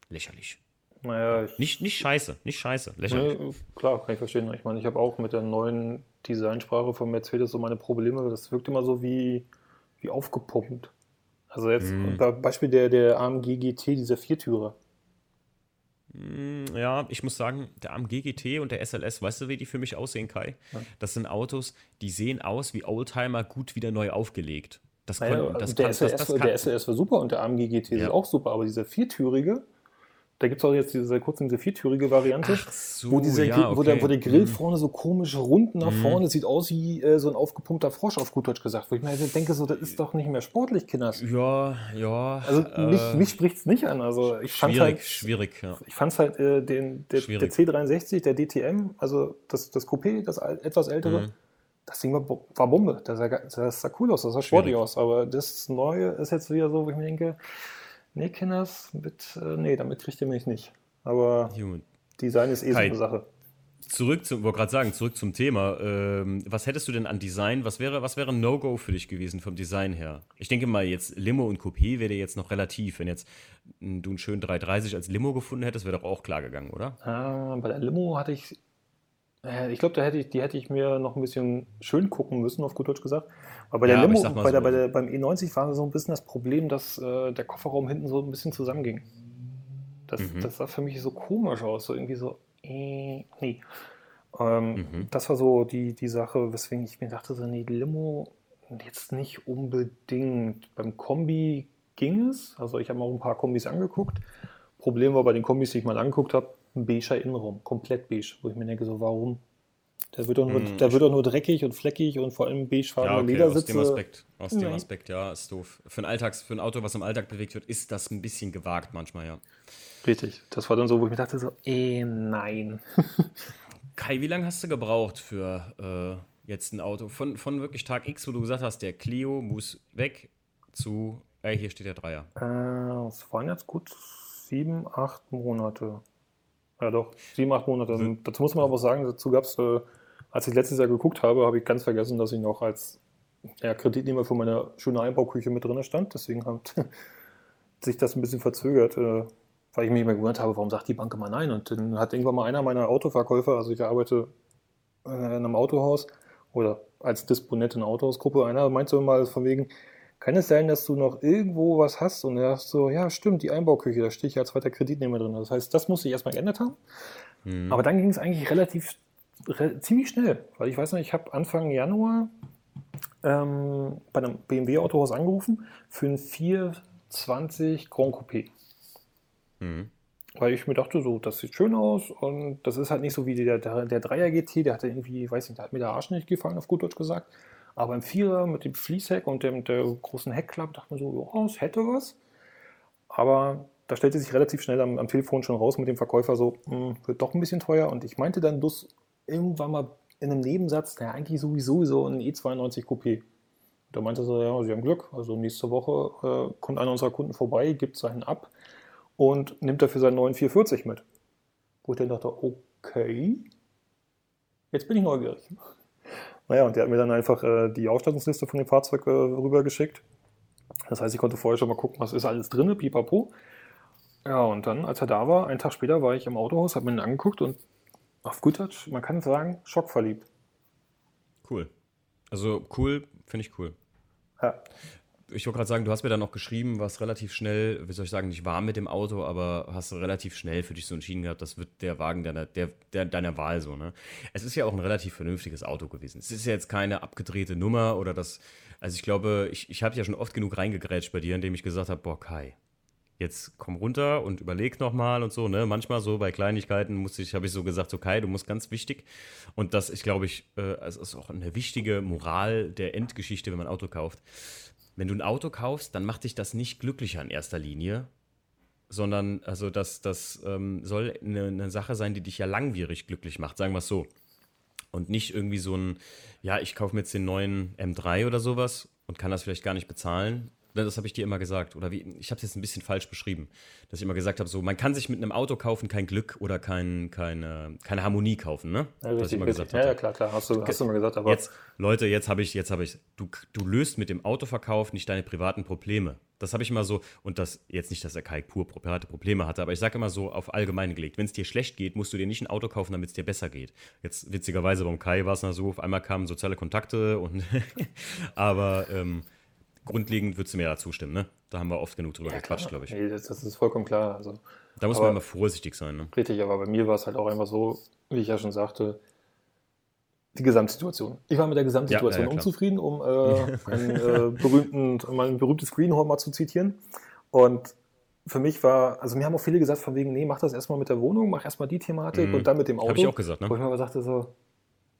Speaker 1: lächerlich. Naja, nicht, nicht scheiße, nicht scheiße.
Speaker 2: Lächerlich. Ne, klar, kann ich verstehen. Ich meine, ich habe auch mit der neuen Designsprache von Mercedes so meine Probleme. Das wirkt immer so wie, wie aufgepumpt. Also jetzt mm. Beispiel der, der AMG GT, dieser Viertürer.
Speaker 1: Mm, ja, ich muss sagen, der AMG GT und der SLS, weißt du, wie die für mich aussehen, Kai? Ja. Das sind Autos, die sehen aus wie Oldtimer gut wieder neu aufgelegt.
Speaker 2: Das naja, das der, kann, SLS, das, das der SLS war super und der AMG GT ja. ist auch super, aber dieser Viertürige, da gibt es auch jetzt diese, seit kurzem diese viertürige Variante, so, wo, diese, ja, okay. wo, der, wo der Grill mhm. vorne so komisch rund nach mhm. vorne sieht aus wie äh, so ein aufgepumpter Frosch, auf gut Deutsch gesagt. Wo ich mir denke, so, das ist doch nicht mehr sportlich, Kinders.
Speaker 1: Ja, ja.
Speaker 2: Also äh, mich, mich spricht es nicht an. Also ich fand
Speaker 1: schwierig,
Speaker 2: halt,
Speaker 1: schwierig, ja.
Speaker 2: Ich fand halt äh, den, der, der, C63, der DTM, also das, das Coupé, das etwas ältere, mhm. das Ding war, war Bombe. Das sah, das sah cool aus, das sah sportlich aus. Aber das Neue ist jetzt wieder so, wo ich mir denke, nee, Kinders, mit, äh, nee, damit kriegt ihr mich nicht. Aber Human. Design ist eh so eine Sache.
Speaker 1: Zurück zum, wollte gerade sagen, zurück zum Thema. Ähm, was hättest du denn an Design? Was wäre, was wäre ein No-Go für dich gewesen vom Design her? Ich denke mal, jetzt Limo und Coupé wäre jetzt noch relativ. Wenn jetzt du einen schönen 330 als Limo gefunden hättest, wäre doch auch klar gegangen, oder?
Speaker 2: Ah, bei der Limo hatte ich, ich glaube, da hätte ich, die hätte ich mir noch ein bisschen schön gucken müssen, auf gut Deutsch gesagt. Aber bei der ja, Limo, bei so der, bei der, beim E90 war so ein bisschen das Problem, dass äh, der Kofferraum hinten so ein bisschen zusammenging. Das, mhm. das sah für mich so komisch aus, so irgendwie so, äh, nee. Ähm, mhm. Das war so die, die Sache, weswegen ich mir dachte, so, nee, Limo jetzt nicht unbedingt. Beim Kombi ging es, also ich habe mir auch ein paar Kombis angeguckt. Problem war bei den Kombis, die ich mal angeguckt habe, ein beiger Innenraum, komplett beige, wo ich mir denke, so warum? Der wird doch nur, hm, der wird doch nur dreckig und fleckig und vor allem beigefarbene ja, okay, Ledersitze.
Speaker 1: Aus dem Aspekt, aus dem Aspekt, ja, ist doof. Für ein, Alltags, für ein Auto, was im Alltag bewegt wird, ist das ein bisschen gewagt manchmal, ja.
Speaker 2: Richtig. Das war dann so, wo ich mir dachte, so, eh, nein.
Speaker 1: Kai, wie lange hast du gebraucht für äh, jetzt ein Auto? Von, von wirklich Tag X, wo du gesagt hast, der Clio muss weg, zu, äh, hier steht der Dreier.
Speaker 2: Äh, es waren jetzt gut sieben, acht Monate. Ja, doch, sieben, acht Monate. Also, dazu muss man aber sagen, dazu gab es, äh, als ich letztes Jahr geguckt habe, habe ich ganz vergessen, dass ich noch als ja, Kreditnehmer für meine schöne Einbauküche mit drin stand. Deswegen hat sich das ein bisschen verzögert. Äh, weil ich mich immer gewundert habe, warum sagt die Bank immer nein? Und dann hat irgendwann mal einer meiner Autoverkäufer, also ich arbeite äh, in einem Autohaus oder als Disponent in einer Autohausgruppe, einer meinte mal von wegen, kann es sein, dass du noch irgendwo was hast? Und er sagt so, ja, stimmt, die Einbauküche, da stehe ich als zweiter Kreditnehmer drin. Das heißt, das musste ich erstmal geändert haben. Mhm. Aber dann ging es eigentlich relativ, re ziemlich schnell, weil ich weiß noch, ich habe Anfang Januar ähm, bei einem BMW-Autohaus angerufen für ein 420 Grand Coupé. Mhm. Weil ich mir dachte, so, das sieht schön aus und das ist halt nicht so wie der, der, der Dreier GT, der hatte irgendwie, weiß nicht, der hat mir der Arsch nicht gefallen, auf gut Deutsch gesagt. Aber im Vierer mit dem Fließheck und dem, der großen Heckklappe dachte man so, oh, es hätte was. Aber da stellte sich relativ schnell am, am Telefon schon raus mit dem Verkäufer so, hm, wird doch ein bisschen teuer. Und ich meinte dann bloß irgendwann mal in einem Nebensatz, naja, eigentlich sowieso so ein E92 Coupé. Da meinte er so, ja, Sie haben Glück. Also nächste Woche äh, kommt einer unserer Kunden vorbei, gibt seinen ab und nimmt dafür seinen neuen 440 mit. Wo ich dann dachte, okay, jetzt bin ich neugierig. Naja, und der hat mir dann einfach äh, die Ausstattungsliste von dem Fahrzeug äh, rübergeschickt. Das heißt, ich konnte vorher schon mal gucken, was ist alles drin, pipapo. Ja, und dann, als er da war, einen Tag später war ich im Autohaus, habe mir ihn angeguckt und auf gut Deutsch, man kann sagen, schockverliebt.
Speaker 1: Cool. Also cool, finde ich cool. Ja ich wollte gerade sagen, du hast mir dann noch geschrieben, warst relativ schnell, wie soll ich sagen, nicht warm mit dem Auto, aber hast relativ schnell für dich so entschieden gehabt, das wird der Wagen deiner, der, der, deiner Wahl so, ne? Es ist ja auch ein relativ vernünftiges Auto gewesen. Es ist ja jetzt keine abgedrehte Nummer oder das, also ich glaube, ich, ich habe ja schon oft genug reingegrätscht bei dir, indem ich gesagt habe, boah, Kai, jetzt komm runter und überleg nochmal und so, ne? Manchmal so bei Kleinigkeiten ich, habe ich so gesagt, so Kai, du musst ganz wichtig. Und das, ich glaube, ich, äh, es ist auch eine wichtige Moral der Endgeschichte, wenn man ein Auto kauft wenn du ein Auto kaufst, dann macht dich das nicht glücklicher in erster Linie, sondern also das, das ähm, soll eine, eine, Sache sein, die dich ja langwierig glücklich macht, sagen wir es so. Und nicht irgendwie so ein, ja, ich kaufe mir jetzt den neuen M3 oder sowas und kann das vielleicht gar nicht bezahlen. Das habe ich dir immer gesagt. Oder wie, ich habe es jetzt ein bisschen falsch beschrieben. Dass ich immer gesagt habe, so, man kann sich mit einem Auto kaufen kein Glück oder kein, keine, keine Harmonie kaufen, ne?
Speaker 2: Ja, richtig, immer gesagt ja, ja, klar, klar. Hast du, hast du immer gesagt.
Speaker 1: Aber jetzt, Leute, jetzt habe ich, jetzt habe ich, du, du löst mit dem Autoverkauf nicht deine privaten Probleme. Das habe ich immer so, und das jetzt nicht, dass der Kai pur private Probleme hatte, aber ich sage immer so auf allgemein gelegt. Wenn es dir schlecht geht, musst du dir nicht ein Auto kaufen, damit es dir besser geht. Jetzt witzigerweise beim Kai war es so, auf einmal kamen soziale Kontakte und aber ähm, grundlegend würdest du mir da zustimmen, ne? Da haben wir oft genug drüber ja, gequatscht, glaube ich.
Speaker 2: Nee, das, das, ist vollkommen klar. Also,
Speaker 1: da muss aber, man immer vorsichtig sein, ne?
Speaker 2: Richtig, aber bei mir war es halt auch einfach so, wie ich ja schon sagte, die Gesamtsituation. Ich war mit der Gesamtsituation ja, ja, unzufrieden, um äh, einen, äh, berühmten, mein berühmtes Greenhorn mal zu zitieren. Und für mich war, also mir haben auch viele gesagt, von wegen, nee, mach das erstmal mit der Wohnung, mach erstmal die Thematik mhm. und dann mit dem Auto. Habe
Speaker 1: ich auch gesagt, ne?
Speaker 2: Wo ich mir aber sagte so,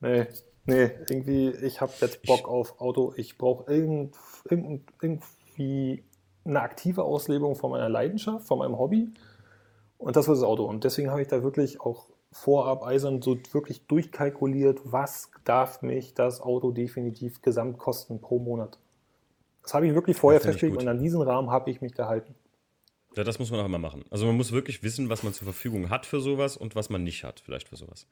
Speaker 2: nee, nee, irgendwie, ich habe jetzt Bock ich, auf Auto, ich brauche irgend, irgend, irgendwie eine aktive Auslebung von meiner Leidenschaft, von meinem Hobby. Und das war das Auto. Und deswegen habe ich da wirklich auch vorab eisern so wirklich durchkalkuliert, was darf mich das Auto definitiv gesamt kosten pro Monat. Das habe ich wirklich vorher festgelegt und an diesen Rahmen habe ich mich gehalten.
Speaker 1: Ja, das muss man auch immer machen. Also man muss wirklich wissen, was man zur Verfügung hat für sowas und was man nicht hat, vielleicht für sowas.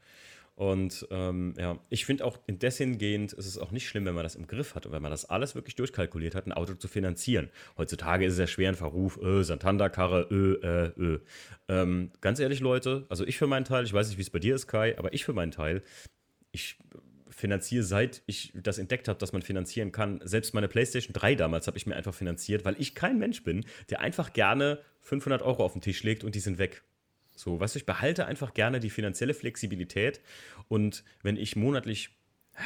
Speaker 1: Und ähm, ja, ich finde auch in das hingehend ist es auch nicht schlimm, wenn man das im Griff hat und wenn man das alles wirklich durchkalkuliert hat, ein Auto zu finanzieren. Heutzutage ist es ja schwer, ein Verruf, äh, Santander-Karre, äh, äh, äh. Ähm, ganz ehrlich, Leute, also ich für meinen Teil, ich weiß nicht, wie es bei dir ist, Kai, aber ich für meinen Teil, ich finanziere, seit ich das entdeckt habe, dass man finanzieren kann. Selbst meine PlayStation 3 damals habe ich mir einfach finanziert, weil ich kein Mensch bin, der einfach gerne 500 Euro auf den Tisch legt und die sind weg. So, weißt du, ich behalte einfach gerne die finanzielle Flexibilität und wenn ich monatlich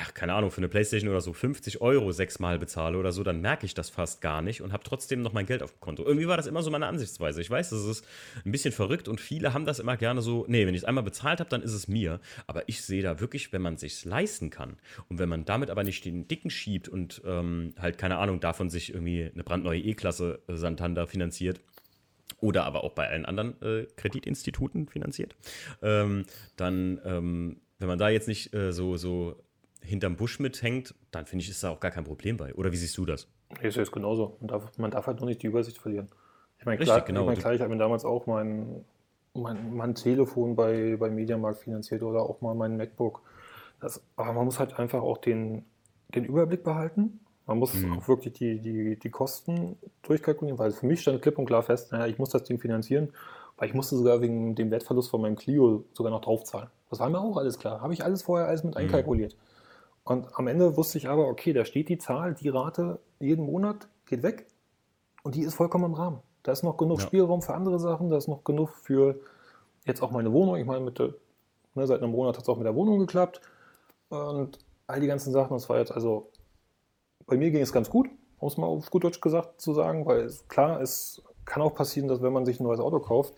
Speaker 1: ach, keine Ahnung, für eine Playstation oder so 50 Euro sechsmal bezahle oder so, dann merke ich das fast gar nicht und habe trotzdem noch mein Geld auf dem Konto. Irgendwie war das immer so meine Ansichtsweise. Ich weiß, das ist ein bisschen verrückt und viele haben das immer gerne so, nee, wenn ich es einmal bezahlt habe, dann ist es mir. Aber ich sehe da wirklich, wenn man sich leisten kann und wenn man damit aber nicht den Dicken schiebt und ähm, halt, keine Ahnung, davon sich irgendwie eine brandneue E-Klasse äh, Santander finanziert, oder aber auch bei allen anderen äh, Kreditinstituten finanziert, ähm, dann, ähm, wenn man da jetzt nicht äh, so, so hinterm Busch mithängt, dann finde ich, ist da auch gar kein Problem bei. Oder wie siehst du das?
Speaker 2: Ich sehe es genauso. Man darf, man darf halt nur nicht die Übersicht verlieren. Ich meine, klar, genau. ich, mein, klar, ich habe mir damals auch mein, mein, mein Telefon bei, bei Mediamarkt finanziert oder auch mal mein MacBook. Das, aber man muss halt einfach auch den, den Überblick behalten man muss mhm. auch wirklich die, die, die Kosten durchkalkulieren, weil für mich stand klipp und klar fest, naja, ich muss das Ding finanzieren, weil ich musste sogar wegen dem Wertverlust von meinem Clio sogar noch draufzahlen. Das war mir auch alles klar. Habe ich alles vorher alles mit mhm. einkalkuliert. Und am Ende wusste ich aber, okay, da steht die Zahl, die Rate jeden Monat geht weg und die ist vollkommen im Rahmen. Da ist noch genug ja. Spielraum für andere Sachen, da ist noch genug für jetzt auch meine Wohnung. Ich meine, mit ne, seit einem Monat hat es auch mit der Wohnung geklappt und all die ganzen Sachen. Das war jetzt also bei mir ging es ganz gut, um es mal auf gut Deutsch gesagt zu sagen, weil es, klar, es kann auch passieren, dass wenn man sich ein neues Auto kauft,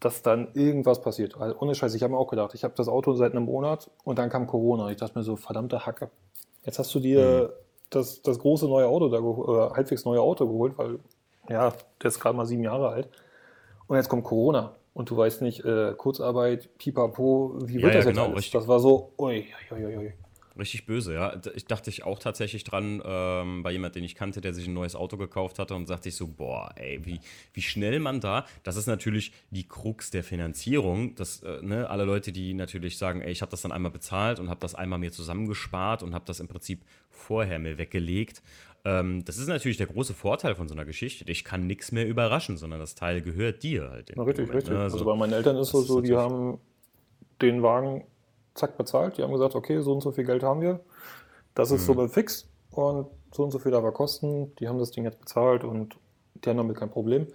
Speaker 2: dass dann irgendwas passiert. Also ohne Scheiß, ich habe mir auch gedacht, ich habe das Auto seit einem Monat und dann kam Corona. Ich dachte mir so, verdammte Hacke. Jetzt hast du dir mhm. das, das große neue Auto, da, äh, halbwegs neue Auto geholt, weil, ja, der ist gerade mal sieben Jahre alt. Und jetzt kommt Corona und du weißt nicht, äh, Kurzarbeit, pipapo, wie wird ja, das ja, jetzt genau, alles? Richtig. Das war so, ui, ui, ui, ui.
Speaker 1: Richtig böse, ja. Ich dachte ich auch tatsächlich dran, ähm, bei jemand, den ich kannte, der sich ein neues Auto gekauft hatte und sagte ich so, boah, ey, wie, wie schnell man da, das ist natürlich die Krux der Finanzierung, dass äh, ne, alle Leute, die natürlich sagen, ey, ich habe das dann einmal bezahlt und habe das einmal mir zusammengespart und habe das im Prinzip vorher mir weggelegt. Ähm, das ist natürlich der große Vorteil von so einer Geschichte. Ich kann nichts mehr überraschen, sondern das Teil gehört dir halt.
Speaker 2: Na, richtig, Moment, richtig. Ne? Also, also bei meinen Eltern ist es so, die haben den Wagen zack, bezahlt. Die haben gesagt, okay, so und so viel Geld haben wir. Das ist mhm. so fix und so und so viel darf er kosten. Die haben das Ding jetzt bezahlt und die haben damit kein Problem.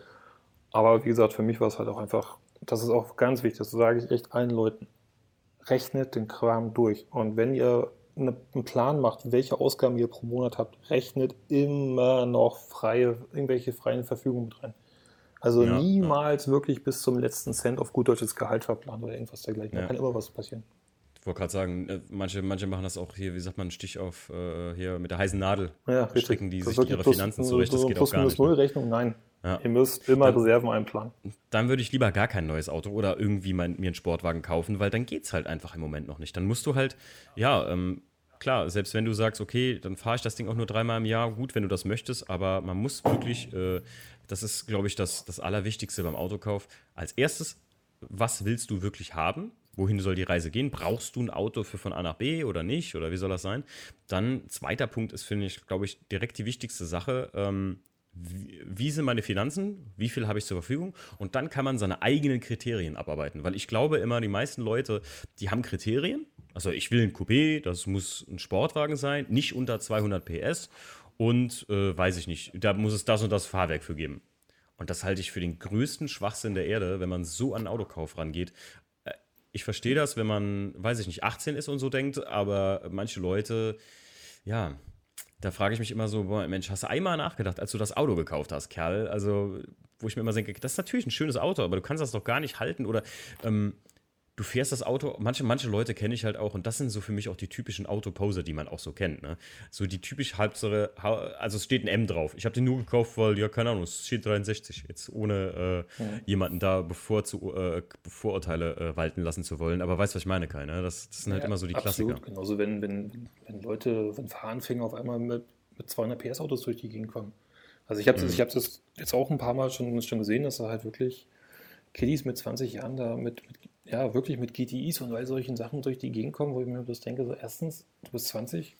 Speaker 2: Aber wie gesagt, für mich war es halt auch einfach, das ist auch ganz wichtig, das sage ich echt allen Leuten. Rechnet den Kram durch. Und wenn ihr einen Plan macht, welche Ausgaben ihr pro Monat habt, rechnet immer noch freie, irgendwelche freien Verfügungen mit rein. Also ja, niemals ja. wirklich bis zum letzten Cent auf gut deutsches Gehalt verplanen oder irgendwas dergleichen. Ja. Da kann immer was passieren.
Speaker 1: Ich wollte gerade sagen, äh, manche, manche machen das auch hier, wie sagt man, Stich auf äh, hier mit der heißen Nadel.
Speaker 2: Ja,
Speaker 1: stricken die sich ihre plus, Finanzen zurecht. Das
Speaker 2: geht plus, auch gar nicht. Null ne? Rechnung, nein. Ja. Ihr müsst immer dann, Reserven einplanen.
Speaker 1: Dann würde ich lieber gar kein neues Auto oder irgendwie mein, mir einen Sportwagen kaufen, weil dann geht es halt einfach im Moment noch nicht. Dann musst du halt, ja, ähm, klar, selbst wenn du sagst, okay, dann fahre ich das Ding auch nur dreimal im Jahr, gut, wenn du das möchtest, aber man muss wirklich, äh, das ist, glaube ich, das, das Allerwichtigste beim Autokauf. Als erstes, was willst du wirklich haben? Wohin soll die Reise gehen? Brauchst du ein Auto für von A nach B oder nicht? Oder wie soll das sein? Dann, zweiter Punkt ist, finde ich, glaube ich, direkt die wichtigste Sache. Ähm, wie, sind meine Finanzen, wie viel habe ich zur Verfügung und dann kann man seine eigenen Kriterien abarbeiten, weil ich glaube immer, die meisten Leute, die haben Kriterien, also ich will ein Coupé, das muss ein Sportwagen sein, nicht unter 200 PS und äh, weiß ich nicht, da muss es das und das Fahrwerk für geben. Und das halte ich für den größten Schwachsinn der Erde, wenn man so an den Autokauf rangeht. Ich verstehe das, wenn man, weiß ich nicht, 18 ist und so denkt, aber manche Leute, ja, da frage ich mich immer so, boah, Mensch, hast du einmal nachgedacht, als du das Auto gekauft hast, Kerl? Also, wo ich mir immer denke, das ist natürlich ein schönes Auto, aber du kannst das doch gar nicht halten oder ähm, du fährst das Auto, manche, manche Leute kenne ich halt auch und das sind so für mich auch die typischen Autoposer, die man auch so kennt. Ne? So die typisch halbsere, also es steht ein M drauf. Ich habe den nur gekauft, weil, ja, keine Ahnung, es steht 63, jetzt ohne äh, ja. jemanden da bevor zu, äh, Vorurteile äh, walten lassen zu wollen. Aber weißt du, was ich meine, Kai? Ne? Das, das sind halt ja, immer so die absolut. Klassiker.
Speaker 2: Genauso, wenn, wenn, wenn Leute, wenn Fahranfänger auf einmal mit, mit 200 PS Autos durch die Gegend kommen. Also ich habe mhm. hab das jetzt auch ein paar Mal schon, schon gesehen, dass da halt wirklich Kiddies mit 20 Jahren da mit, mit ja, wirklich mit GTIs und all solchen Sachen durch die Gegend kommen, wo ich mir das denke, so erstens, du bist 20,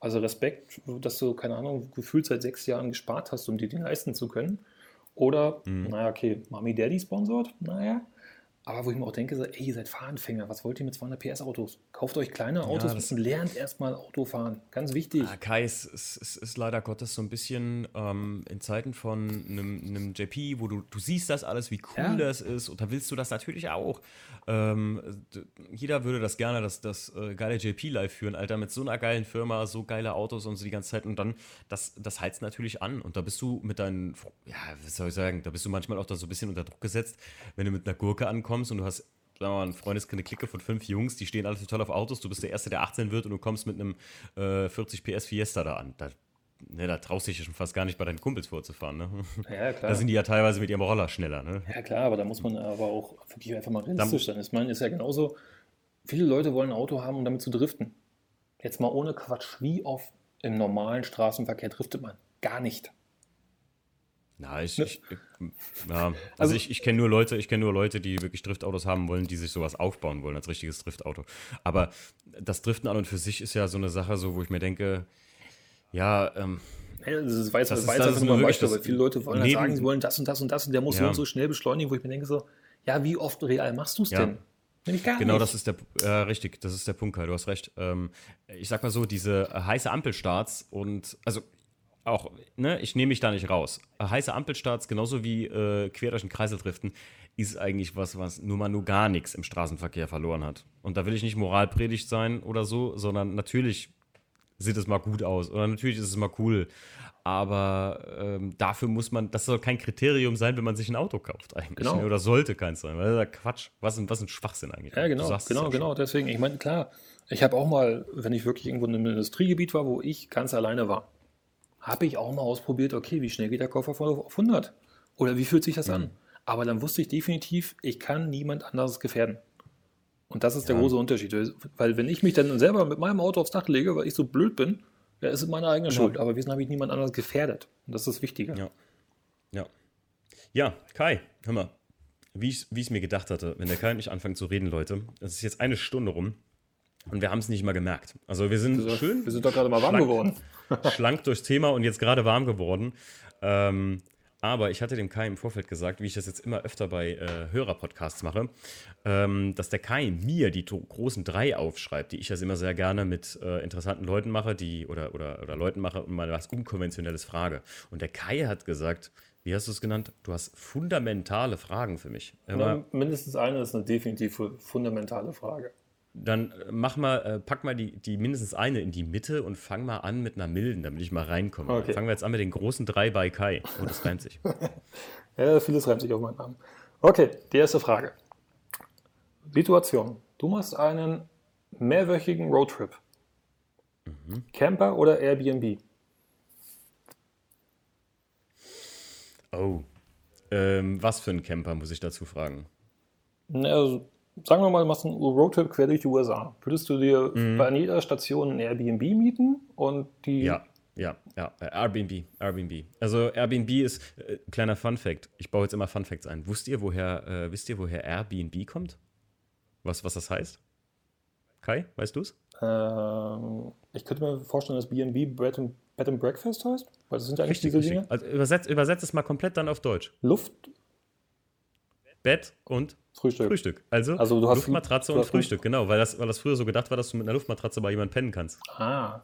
Speaker 2: also Respekt, dass du, keine Ahnung, gefühlt seit sechs Jahren gespart hast, um dir den leisten zu können. Oder, mhm. naja, okay, Mami Daddy sponsort, naja, aber wo ich mir auch denke, ey, ihr seid Fahranfänger, was wollt ihr mit 200 PS Autos? Kauft euch kleine Autos ja, und lernt erstmal Autofahren. Ganz wichtig.
Speaker 1: Ah, Kai, es, es, es, ist leider Gottes so ein bisschen ähm, in Zeiten von einem, einem, JP, wo du, du siehst das alles, wie cool ja. das ist und da willst du das natürlich auch. Ähm, jeder würde das gerne, das, das äh, geile JP live führen, Alter, mit so einer geilen Firma, so geile Autos und so die ganze Zeit und dann, das, das heizt natürlich an und da bist du mit deinen, ja, was soll ich sagen, da bist du manchmal auch da so ein bisschen unter Druck gesetzt, wenn du mit einer Gurke ankommst kommst und du hast, sagen wir mal, ein Freundeskind, eine Clique von fünf Jungs, die stehen alle total auf Autos, du bist der Erste, der 18 wird und du kommst mit einem äh, 40 PS Fiesta da an. Da, ne, da traust du dich schon fast gar nicht bei deinen Kumpels vorzufahren. Ne? Ja, klar. Da sind die ja teilweise mit ihrem Roller schneller. Ne?
Speaker 2: Ja, klar, aber da muss man aber auch wirklich einfach mal realistisch sein. Ich meine, ist ja genauso, viele Leute wollen ein Auto haben, um damit zu driften. Jetzt mal ohne Quatsch, wie oft im normalen Straßenverkehr driftet man? Gar nicht.
Speaker 1: Na, ich, ne? ich, ja, also, also ich, ich kenne nur Leute, ich kenne nur Leute, die wirklich Driftautos haben wollen, die sich sowas aufbauen wollen als richtiges Driftauto. Aber das Driften an und für sich ist ja so eine Sache, so wo ich mir denke, ja, ähm,
Speaker 2: ja, das war jetzt, das, das ist, einfach nur ein Beispiel, weil viele Leute wollen halt sagen, sie wollen das und das und das und der muss ja. so und so schnell beschleunigen, wo ich mir denke so, ja, wie oft real machst du es ja. denn?
Speaker 1: genau, nicht. das ist der, äh, richtig, das ist der Punkt, Kai, du hast recht. Ähm, ich sag mal so, diese heiße Ampelstarts und, also auch, ne, ich nehme mich da nicht raus. Heiße Ampelstarts, genauso wie äh, quer durch den Kreisel driften, ist eigentlich was, was nur mal nur gar nichts im Straßenverkehr verloren hat. Und da will ich nicht Moralpredigt sein oder so, sondern natürlich sieht es mal gut aus oder natürlich ist es mal cool. Aber ähm, dafür muss man, das soll kein Kriterium sein, wenn man sich ein Auto kauft eigentlich. Genau. Ne? Oder sollte keins sein. Weil das ist Quatsch. Was, ein, was ein Schwachsinn eigentlich.
Speaker 2: Ja, genau, genau, genau. Deswegen, ich meine, klar, ich habe auch mal, wenn ich wirklich irgendwo in einem Industriegebiet war, wo ich ganz alleine war, habe ich auch mal ausprobiert, okay, wie schnell geht der Koffer von auf 100? Oder wie fühlt sich das mhm. an? Aber dann wusste ich definitiv, ich kann niemand anderes gefährden. Und das ist ja. der große Unterschied. Weil wenn ich mich dann selber mit meinem Auto aufs Dach lege, weil ich so blöd bin, ja, ist es meine eigene Schuld. Aber wieso habe ich niemand anderes gefährdet? Und das ist das Wichtige.
Speaker 1: Ja. Ja. Ja, Kai, hör mal. Wie ich es mir gedacht hatte, wenn der Kai und ich anfangen zu reden, Leute, es ist jetzt eine Stunde rum und wir haben es nicht mal gemerkt. Also wir sind
Speaker 2: wir
Speaker 1: schön.
Speaker 2: Wir sind doch gerade mal warm schlank, geworden.
Speaker 1: schlank durchs Thema und jetzt gerade warm geworden. Ähm, aber ich hatte dem Kai im Vorfeld gesagt, wie ich das jetzt immer öfter bei äh, Hörerpodcasts mache, ähm, dass der Kai mir die großen drei aufschreibt, die ich das immer sehr gerne mit äh, interessanten Leuten mache, die oder, oder, oder Leuten mache und mal was Unkonventionelles frage. Und der Kai hat gesagt, wie hast du es genannt? Du hast fundamentale Fragen für mich.
Speaker 2: Ja, mindestens eine ist eine definitiv fundamentale Frage.
Speaker 1: Dann äh, mach mal, äh, pack mal die, die mindestens eine in die Mitte und fang mal an mit einer milden, damit ich mal reinkomme. Okay. Fangen wir jetzt an mit den großen drei bei Kai. Oh, das reimt sich.
Speaker 2: ja, vieles reimt sich auf meinen Namen. Okay, die erste Frage. Situation. Du machst einen mehrwöchigen Roadtrip. Mhm. Camper oder Airbnb?
Speaker 1: Oh. Ähm, was für ein Camper muss ich dazu fragen?
Speaker 2: Also sagen wir mal, du machst einen Roadtrip quer durch die USA. Würdest du dir
Speaker 1: Mhm.
Speaker 2: bei jeder Station ein Airbnb mieten und die.
Speaker 1: Ja, ja, ja. Airbnb, Airbnb. Also Airbnb ist, äh, kleiner Fun Fact. Ich baue jetzt immer Fun Facts ein. Wusst ihr, woher, äh, wisst ihr, woher Airbnb kommt? Was, was das heißt? Kai, weißt du's?
Speaker 2: Ähm, ich könnte mir vorstellen, dass BNB Bed and, Bed and Breakfast heißt. Weil das sind ja eigentlich diese Dinge.
Speaker 1: Also übersetzt, übersetzt es mal komplett dann auf Deutsch.
Speaker 2: Luft,
Speaker 1: Bett und
Speaker 2: Frühstück.
Speaker 1: Frühstück. Also,
Speaker 2: Also du hast-
Speaker 1: Luftmatratze und Frühstück, genau, weil das, weil das früher so gedacht war, dass du mit einer Luftmatratze bei jemandem pennen kannst.
Speaker 2: Ah,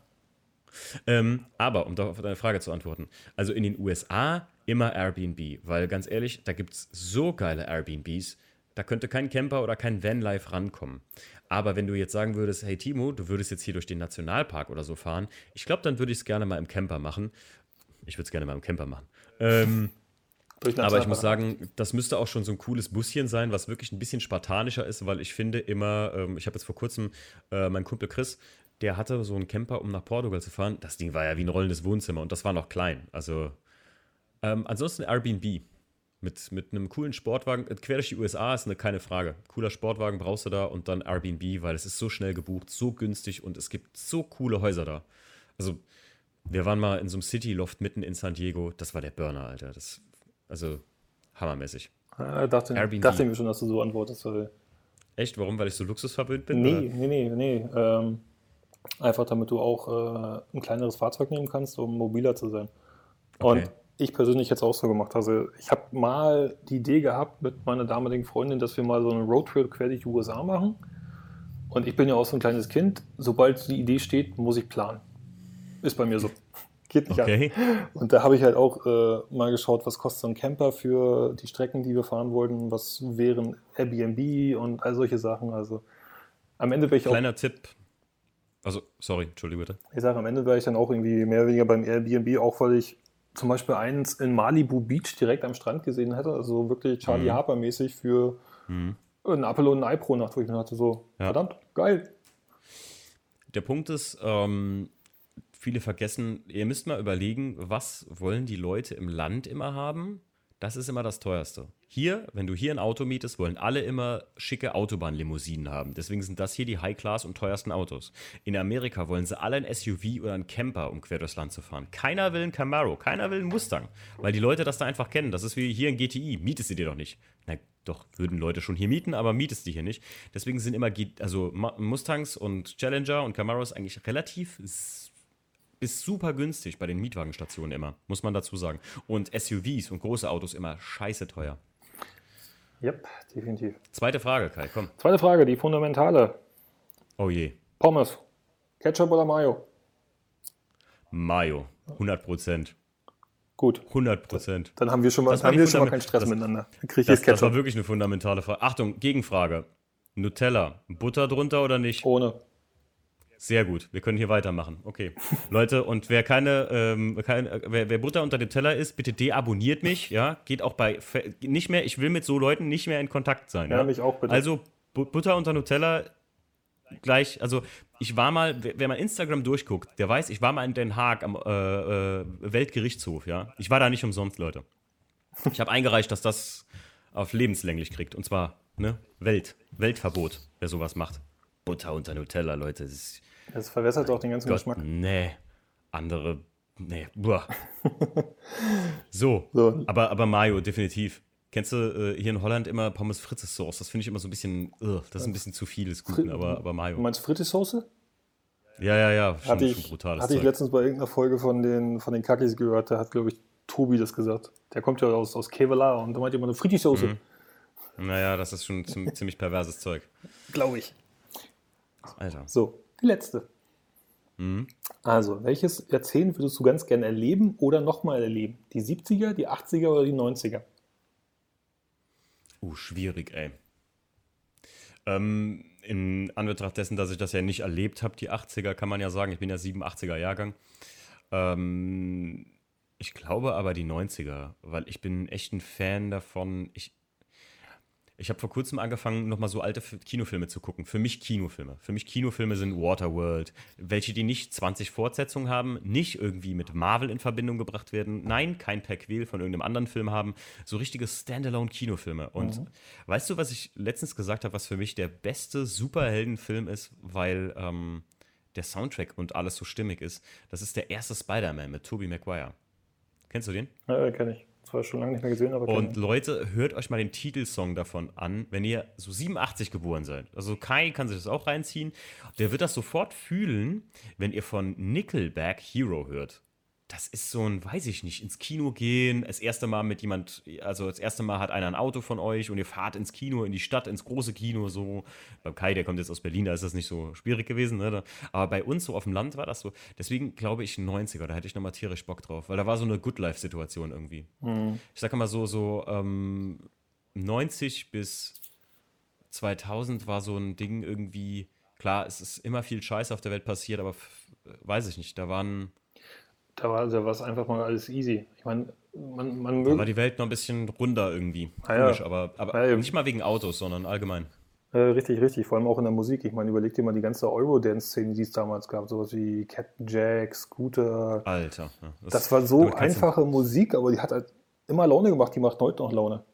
Speaker 1: Ähm, aber, um auf deine Frage zu antworten, also in den USA immer Airbnb, weil ganz ehrlich, da gibt es so geile Airbnbs, da könnte kein Camper oder kein Vanlife rankommen. Aber wenn du jetzt sagen würdest, hey Timo, du würdest jetzt hier durch den Nationalpark oder so fahren, ich glaube, dann würde ich es gerne mal im Camper machen. Ich würde es gerne mal im Camper machen. Ähm, aber ich muss sagen, das müsste auch schon so ein cooles Buschen sein, was wirklich ein bisschen spartanischer ist, weil ich finde immer, ähm, ich habe jetzt vor kurzem äh, mein Kumpel Chris, der hatte so einen Camper, um nach Portugal zu fahren. Das Ding war ja wie ein rollendes Wohnzimmer und das war noch klein. Also ähm, ansonsten Airbnb mit, mit einem coolen Sportwagen. Äh, Quer durch die USA ist eine keine Frage. Cooler Sportwagen brauchst du da und dann Airbnb, weil es ist so schnell gebucht, so günstig und es gibt so coole Häuser da. Also wir waren mal in so einem City-Loft mitten in San Diego. Das war der Burner, Alter. Das, also hammermäßig.
Speaker 2: Äh, dachte,
Speaker 1: Airbnb.
Speaker 2: dachte mir schon, dass du so antwortest. Weil,
Speaker 1: Echt? Warum? Weil ich so luxusverwöhnt bin?
Speaker 2: nee,
Speaker 1: oder?
Speaker 2: nee, nee, nee. Ähm, einfach damit du auch äh, ein kleineres Fahrzeug nehmen kannst, um mobiler zu sein. Und
Speaker 1: Okay.
Speaker 2: ich persönlich jetzt auch so gemacht. Also ich habe mal die Idee gehabt mit meiner damaligen Freundin, dass wir mal so einen Roadtrip quer durch die USA machen. Und ich bin ja auch so ein kleines Kind. Sobald die Idee steht, muss ich planen. Ist bei mir so. Geht nicht
Speaker 1: Okay.
Speaker 2: an. Und da habe ich halt auch äh, mal geschaut, was kostet so ein Camper für die Strecken, die wir fahren wollten, was wären Airbnb und all solche Sachen. Also am Ende wäre ich auch,
Speaker 1: Kleiner Tipp. Also, sorry, entschuldige bitte.
Speaker 2: ich sage, am Ende wäre ich dann auch irgendwie mehr oder weniger beim Airbnb, auch weil ich zum Beispiel eins in Malibu Beach direkt am Strand gesehen hätte, also wirklich Charlie
Speaker 1: Mhm.
Speaker 2: Harper mäßig für
Speaker 1: Mhm.
Speaker 2: ein Apple und ein Ei pro Nacht, wo ich mir dachte, so,
Speaker 1: Ja.
Speaker 2: verdammt, geil.
Speaker 1: Der Punkt ist, ähm, viele vergessen, ihr müsst mal überlegen, was wollen die Leute im Land immer haben? Das ist immer das teuerste. Hier, wenn du hier ein Auto mietest, wollen alle immer schicke Autobahnlimousinen haben. Deswegen sind das hier die High-Class und teuersten Autos. In Amerika wollen sie alle ein SUV oder ein Camper, um quer durchs Land zu fahren. Keiner will ein Camaro, keiner will einen Mustang, weil die Leute das da einfach kennen. Das ist wie hier ein GTI. Mietest du dir doch nicht. Na doch, würden Leute schon hier mieten, aber mietest du hier nicht. Deswegen sind immer also Mustangs und Challenger und Camaros eigentlich relativ bis super günstig bei den Mietwagenstationen immer, muss man dazu sagen. Und SUVs und große Autos immer scheiße teuer.
Speaker 2: Yep, definitiv.
Speaker 1: Zweite Frage, Kai, komm.
Speaker 2: Zweite Frage, die fundamentale.
Speaker 1: Oh je.
Speaker 2: Pommes. Ketchup oder Mayo?
Speaker 1: Mayo. 100 Prozent.
Speaker 2: Gut.
Speaker 1: 100 Prozent.
Speaker 2: Dann haben wir schon mal,
Speaker 1: Das
Speaker 2: haben wir schon mal keinen Stress
Speaker 1: das-
Speaker 2: miteinander. Dann kriege ich
Speaker 1: Das,
Speaker 2: jetzt
Speaker 1: das war
Speaker 2: Ketchup.
Speaker 1: wirklich eine fundamentale Frage. Achtung, Gegenfrage. Nutella. Butter drunter oder nicht?
Speaker 2: Ohne.
Speaker 1: Sehr gut, wir können hier weitermachen. Okay. Leute, und wer keine, ähm, kein, äh, wer, wer Butter unter dem Teller ist, bitte deabonniert mich, ja. Geht auch bei nicht mehr, ich will mit so Leuten nicht mehr in Kontakt sein.
Speaker 2: Ja,
Speaker 1: Ja,
Speaker 2: mich auch bitte.
Speaker 1: Also Bu Butter unter Nutella gleich, also ich war mal, wer mal Instagram durchguckt, der weiß, ich war mal in Den Haag am äh, äh, Weltgerichtshof, ja. Ich war da nicht umsonst, Leute. Ich habe eingereicht, dass das auf lebenslänglich kriegt. Und zwar, ne, Welt, Weltverbot, wer sowas macht. Butter unter Nutella, Leute, das ist
Speaker 2: Das verwässert auch den ganzen
Speaker 1: Gott,
Speaker 2: Geschmack.
Speaker 1: nee. Andere, nee. Boah. so,
Speaker 2: So.
Speaker 1: aber, aber Mayo, definitiv. Kennst du äh, hier in Holland immer Pommes Frites Sauce? Das finde ich immer so ein bisschen, ugh, das ist ein bisschen zu viel des Guten, aber, aber
Speaker 2: Du
Speaker 1: Mayo.
Speaker 2: meinst Frittesauce?
Speaker 1: Ja, ja, ja, schon,
Speaker 2: Hatte
Speaker 1: schon
Speaker 2: ich,
Speaker 1: brutales
Speaker 2: hatte ich
Speaker 1: Zeug.
Speaker 2: letztens bei irgendeiner Folge von den, von den Kakis gehört, da hat, glaube ich, Tobi das gesagt. Der kommt ja aus, aus Kevlar und da meint immer eine Frittesauce.
Speaker 1: Mhm. Naja, das ist schon ziemlich perverses Zeug.
Speaker 2: Glaube ich.
Speaker 1: Alter.
Speaker 2: So, die letzte.
Speaker 1: Mhm.
Speaker 2: Also, welches Jahrzehnt würdest du ganz gerne erleben oder nochmal erleben? Die 70er, die 80er oder die 90er?
Speaker 1: Uh, schwierig, ey. Ähm, in Anbetracht dessen, dass ich das ja nicht erlebt habe, die 80er, kann man ja sagen, ich bin ja 87er Jahrgang. Ähm, ich glaube aber die 90er, weil ich bin echt ein Fan davon. Ich, ich habe vor kurzem angefangen, nochmal so alte Kinofilme zu gucken. Für mich Kinofilme. Für mich Kinofilme sind Waterworld. Welche, die nicht 20 Fortsetzungen haben, nicht irgendwie mit Marvel in Verbindung gebracht werden. Nein, kein Perquel von irgendeinem anderen Film haben. So richtige Standalone-Kinofilme. Und mhm. weißt du, was ich letztens gesagt habe, was für mich der beste Superheldenfilm ist, weil ähm, der Soundtrack und alles so stimmig ist? Das ist der erste Spider-Man mit Tobey Maguire. Kennst du den?
Speaker 2: Ja, kenne ich. Zwar schon lange nicht mehr gesehen, aber.
Speaker 1: Und Leute, hört euch mal den Titelsong davon an, wenn ihr so 87 geboren seid. Also Kai kann sich das auch reinziehen. Der wird das sofort fühlen, wenn ihr von Nickelback Hero hört das ist so ein, weiß ich nicht, ins Kino gehen, das erste Mal mit jemand, also das erste Mal hat einer ein Auto von euch und ihr fahrt ins Kino, in die Stadt, ins große Kino, so. Beim Kai, der kommt jetzt aus Berlin, da ist das nicht so schwierig gewesen, ne? Aber bei uns so auf dem Land war das so. Deswegen glaube ich 90er, da hätte ich nochmal tierisch Bock drauf, weil da war so eine Good Life-Situation irgendwie. Mhm. Ich sage mal so, so ähm, 90 bis 2000 war so ein Ding irgendwie, klar, es ist immer viel Scheiß auf der Welt passiert, aber weiß ich nicht, da waren
Speaker 2: da war da es einfach mal alles easy. Ich meine, man, man
Speaker 1: möge. Da war die Welt noch ein bisschen runder irgendwie. Ah, Komisch, ja. aber, aber ja. nicht mal wegen Autos, sondern allgemein.
Speaker 2: Äh, richtig, richtig. Vor allem auch in der Musik. Ich meine, überleg dir mal die ganze Eurodance-Szene, die es damals gab. Sowas wie Captain Jack, Scooter.
Speaker 1: Alter.
Speaker 2: Ja, das, das, war so einfache Musik, aber die hat halt immer Laune gemacht. Die macht heute noch Laune.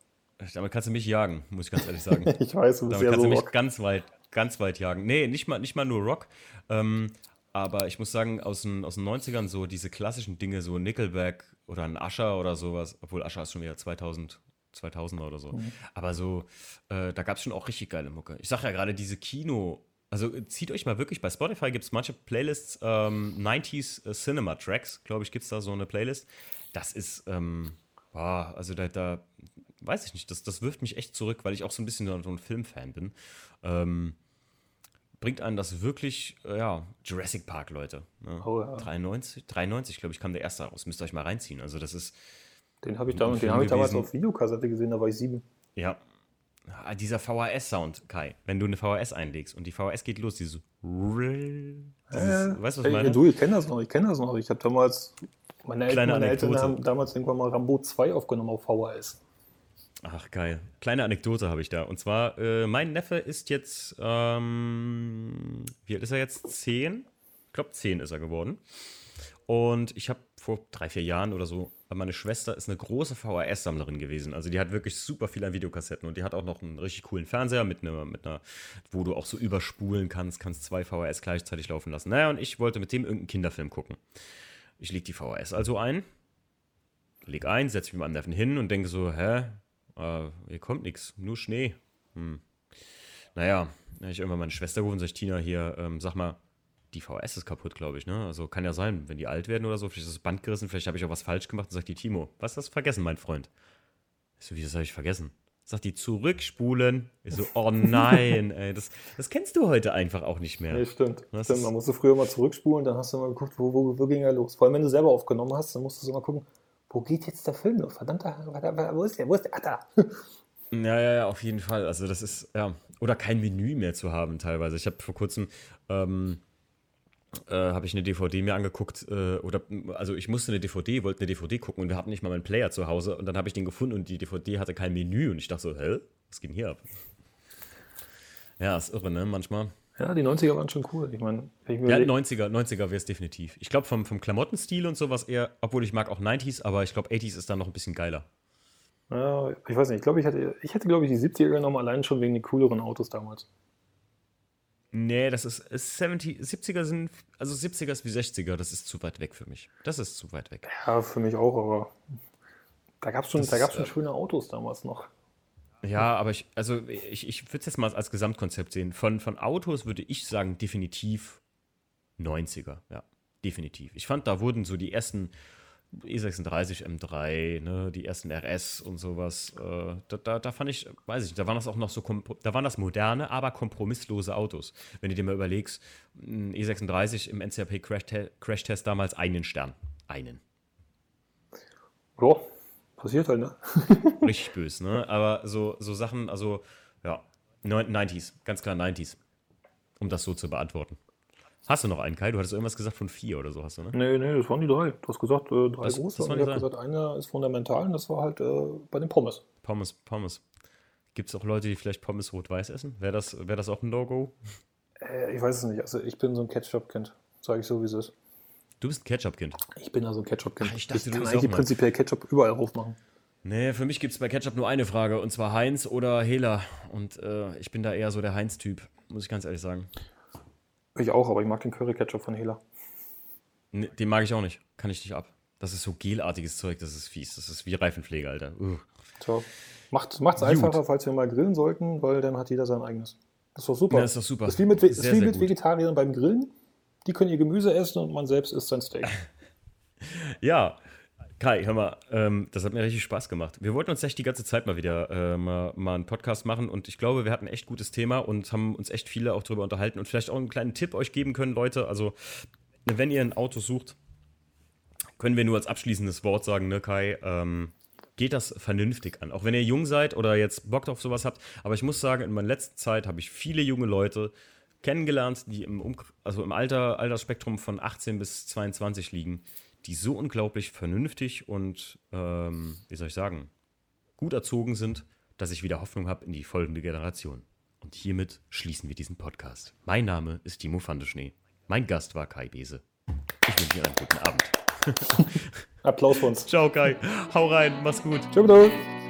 Speaker 1: Damit kannst du mich jagen, muss ich ganz ehrlich sagen.
Speaker 2: ich weiß, du
Speaker 1: bist Damit ja kannst so du mich Rock. ganz weit, ganz weit jagen. Nee, nicht mal, nicht mal nur Rock. Ähm, aber ich muss sagen, aus den, aus den 90ern so diese klassischen Dinge, so Nickelback oder ein Ascher oder sowas, obwohl Ascher ist schon wieder 2000, 2000er oder so. Mhm. Aber so, äh, da gab es schon auch richtig geile Mucke. Ich sage ja gerade, diese Kino, also zieht euch mal wirklich, bei Spotify gibt es manche Playlists, ähm, 90s äh, Cinema Tracks, glaube ich, gibt es da so eine Playlist. Das ist, ähm, boah, also da, da, weiß ich nicht, das, das wirft mich echt zurück, weil ich auch so ein bisschen so ein Filmfan bin. Ähm, bringt einen das wirklich, äh, ja, Jurassic Park, Leute. Ne? Oh, ja. 93, 93 glaube ich, kam der erste raus. Müsst ihr euch mal reinziehen. Also das ist.
Speaker 2: Den habe ich, da, den hab ich damals auf Videokassette gesehen, da war ich sieben.
Speaker 1: Ja. Ah, dieser VHS-Sound, Kai, wenn du eine VHS einlegst und die VHS geht los, dieses. dieses
Speaker 2: äh, weißt du, was ich meine? Du, ich kenne das noch, ich kenne das noch. Ich habe damals. Meine, Eltern, meine Eltern haben damals irgendwann mal Rambo 2 aufgenommen auf VHS.
Speaker 1: Ach, geil. Kleine Anekdote habe ich da. Und zwar, äh, mein Neffe ist jetzt, ähm, wie alt ist er jetzt? Zehn? Ich glaube, zehn ist er geworden. Und ich habe vor drei, vier Jahren oder so, meine Schwester ist eine große VHS-Sammlerin gewesen. Also die hat wirklich super viel an Videokassetten und die hat auch noch einen richtig coolen Fernseher mit einer, mit einer, wo du auch so überspulen kannst, kannst zwei VHS gleichzeitig laufen lassen. Naja, und ich wollte mit dem irgendeinen Kinderfilm gucken. Ich leg die VHS also ein, leg ein, setze mich mit meinem Neffen hin und denke so, hä, äh, hier kommt nichts, nur Schnee. Hm. Naja, habe ich irgendwann meine Schwester gerufen und sage, Tina, hier, ähm, sag mal, die VS ist kaputt, glaube ich, ne? Also kann ja sein, wenn die alt werden oder so, vielleicht ist das Band gerissen, vielleicht habe ich auch was falsch gemacht und sagt die Timo, was hast du vergessen, mein Freund? Ich so, wie das habe ich vergessen? Sagt die, zurückspulen. Ich so, oh nein, ey, das, das kennst du heute einfach auch nicht mehr.
Speaker 2: Nee, stimmt. stimmt. Man musste früher mal zurückspulen, dann hast du mal geguckt, wo, wo, wo ging er los. Vor allem, wenn du selber aufgenommen hast, dann musstest du mal gucken, wo geht jetzt der Film noch? Verdammter, wo ist der? Wo ist der? Ah, da.
Speaker 1: Ja, ja, ja, auf jeden Fall. Also das ist, ja, oder kein Menü mehr zu haben teilweise. Ich habe vor kurzem, ähm, äh, habe ich eine DVD mir angeguckt, äh, oder, also ich musste eine DVD, wollte eine DVD gucken und wir hatten nicht mal meinen Player zu Hause und dann habe ich den gefunden und die DVD hatte kein Menü und ich dachte so, hä, was denn hier ab? Ja, ist irre, ne, manchmal.
Speaker 2: Ja, die 90er waren schon cool. Ich meine,
Speaker 1: ja, 90er, 90er wäre es definitiv. Ich glaube, vom, vom Klamottenstil und sowas eher, obwohl ich mag auch 90s, aber ich glaube, 80s ist dann noch ein bisschen geiler.
Speaker 2: Ja, ich weiß nicht. Ich glaube, ich hätte, ich hätte, glaube ich, die 70er genommen, allein schon wegen den cooleren Autos damals.
Speaker 1: Nee, das ist, ist 70, 70er sind, also 70er ist wie 60er, das ist zu weit weg für mich. Das ist zu weit weg.
Speaker 2: Ja, für mich auch, aber da gab es schon, da gab's schon äh, schöne Autos damals noch.
Speaker 1: Ja, aber ich, also ich, ich würde es jetzt mal als Gesamtkonzept sehen. Von, von Autos würde ich sagen, definitiv 90er, ja, definitiv. Ich fand, da wurden so die ersten E36 M3, ne, die ersten RS und sowas, äh, da, da, da, fand ich, weiß ich nicht, da waren das auch noch so, da waren das moderne, aber kompromisslose Autos. Wenn du dir mal überlegst, ein E36 im NCAP Crash-Test damals einen Stern. Einen.
Speaker 2: Ja, Passiert halt, ne?
Speaker 1: Richtig böse, ne? Aber so, so Sachen, also, ja, 90s, ganz klar 90s. Um das so zu beantworten. Hast du noch einen, Kai? Du hattest irgendwas gesagt von vier oder so, hast du, ne?
Speaker 2: Nee, nee, das waren die drei. Du hast gesagt, äh, drei das, große. Das und ich habe gesagt, einer ist fundamental und das war halt äh, bei den Pommes.
Speaker 1: Pommes, Pommes. Gibt es auch Leute, die vielleicht Pommes rot-weiß essen? Wäre das, wär das auch ein No-Go?
Speaker 2: Äh, ich weiß es nicht. Also ich bin so ein Ketchup-Kind. Sage ich so, wie es ist.
Speaker 1: Du bist ein Ketchup-Kind.
Speaker 2: Ich bin also ein Ketchup-Kind.
Speaker 1: Ach, ich dachte, du
Speaker 2: kann eigentlich prinzipiell Ketchup überall drauf machen.
Speaker 1: Nee, für mich gibt es bei Ketchup nur eine Frage, und zwar Heinz oder Hela. Und äh, ich bin da eher so der Heinz-Typ, muss ich ganz ehrlich sagen.
Speaker 2: Ich auch, aber ich mag den Curry-Ketchup von Hela.
Speaker 1: Nee, den mag ich auch nicht. Kann ich nicht ab. Das ist so gelartiges Zeug, das ist fies. Das ist wie Reifenpflege, Alter. Uh.
Speaker 2: So. Macht es einfacher, falls wir mal grillen sollten, weil dann hat jeder sein eigenes. Das ist doch super.
Speaker 1: Ja, ist doch super.
Speaker 2: Das ist wie mit, ist
Speaker 1: Sehr,
Speaker 2: wie
Speaker 1: sehr
Speaker 2: mit. Vegetariern beim Grillen. Die können ihr Gemüse essen und man selbst isst sein Steak.
Speaker 1: Ja, Kai, hör mal, ähm, das hat mir richtig Spaß gemacht. Wir wollten uns echt die ganze Zeit mal wieder äh, mal, mal einen Podcast machen und ich glaube, wir hatten ein echt gutes Thema und haben uns echt viele auch drüber unterhalten und vielleicht auch einen kleinen Tipp euch geben können, Leute. Also, wenn ihr ein Auto sucht, können wir nur als abschließendes Wort sagen, ne, Kai, ähm, geht das vernünftig an. Auch wenn ihr jung seid oder jetzt Bock auf sowas habt. Aber ich muss sagen, in meiner letzten Zeit habe ich viele junge Leute kennengelernt, die im, um also im Alter, Altersspektrum von 18 bis 22 liegen, die so unglaublich vernünftig und, ähm, wie soll ich sagen, gut erzogen sind, dass ich wieder Hoffnung habe in die folgende Generation. Und hiermit schließen wir diesen Podcast. Mein Name ist Timo Fandeschnee. Mein Gast war Kai Bese. Ich wünsche Ihnen einen guten Abend.
Speaker 2: Applaus für uns.
Speaker 1: Ciao, Kai. Hau rein. Mach's gut.
Speaker 2: Ciao, bitte.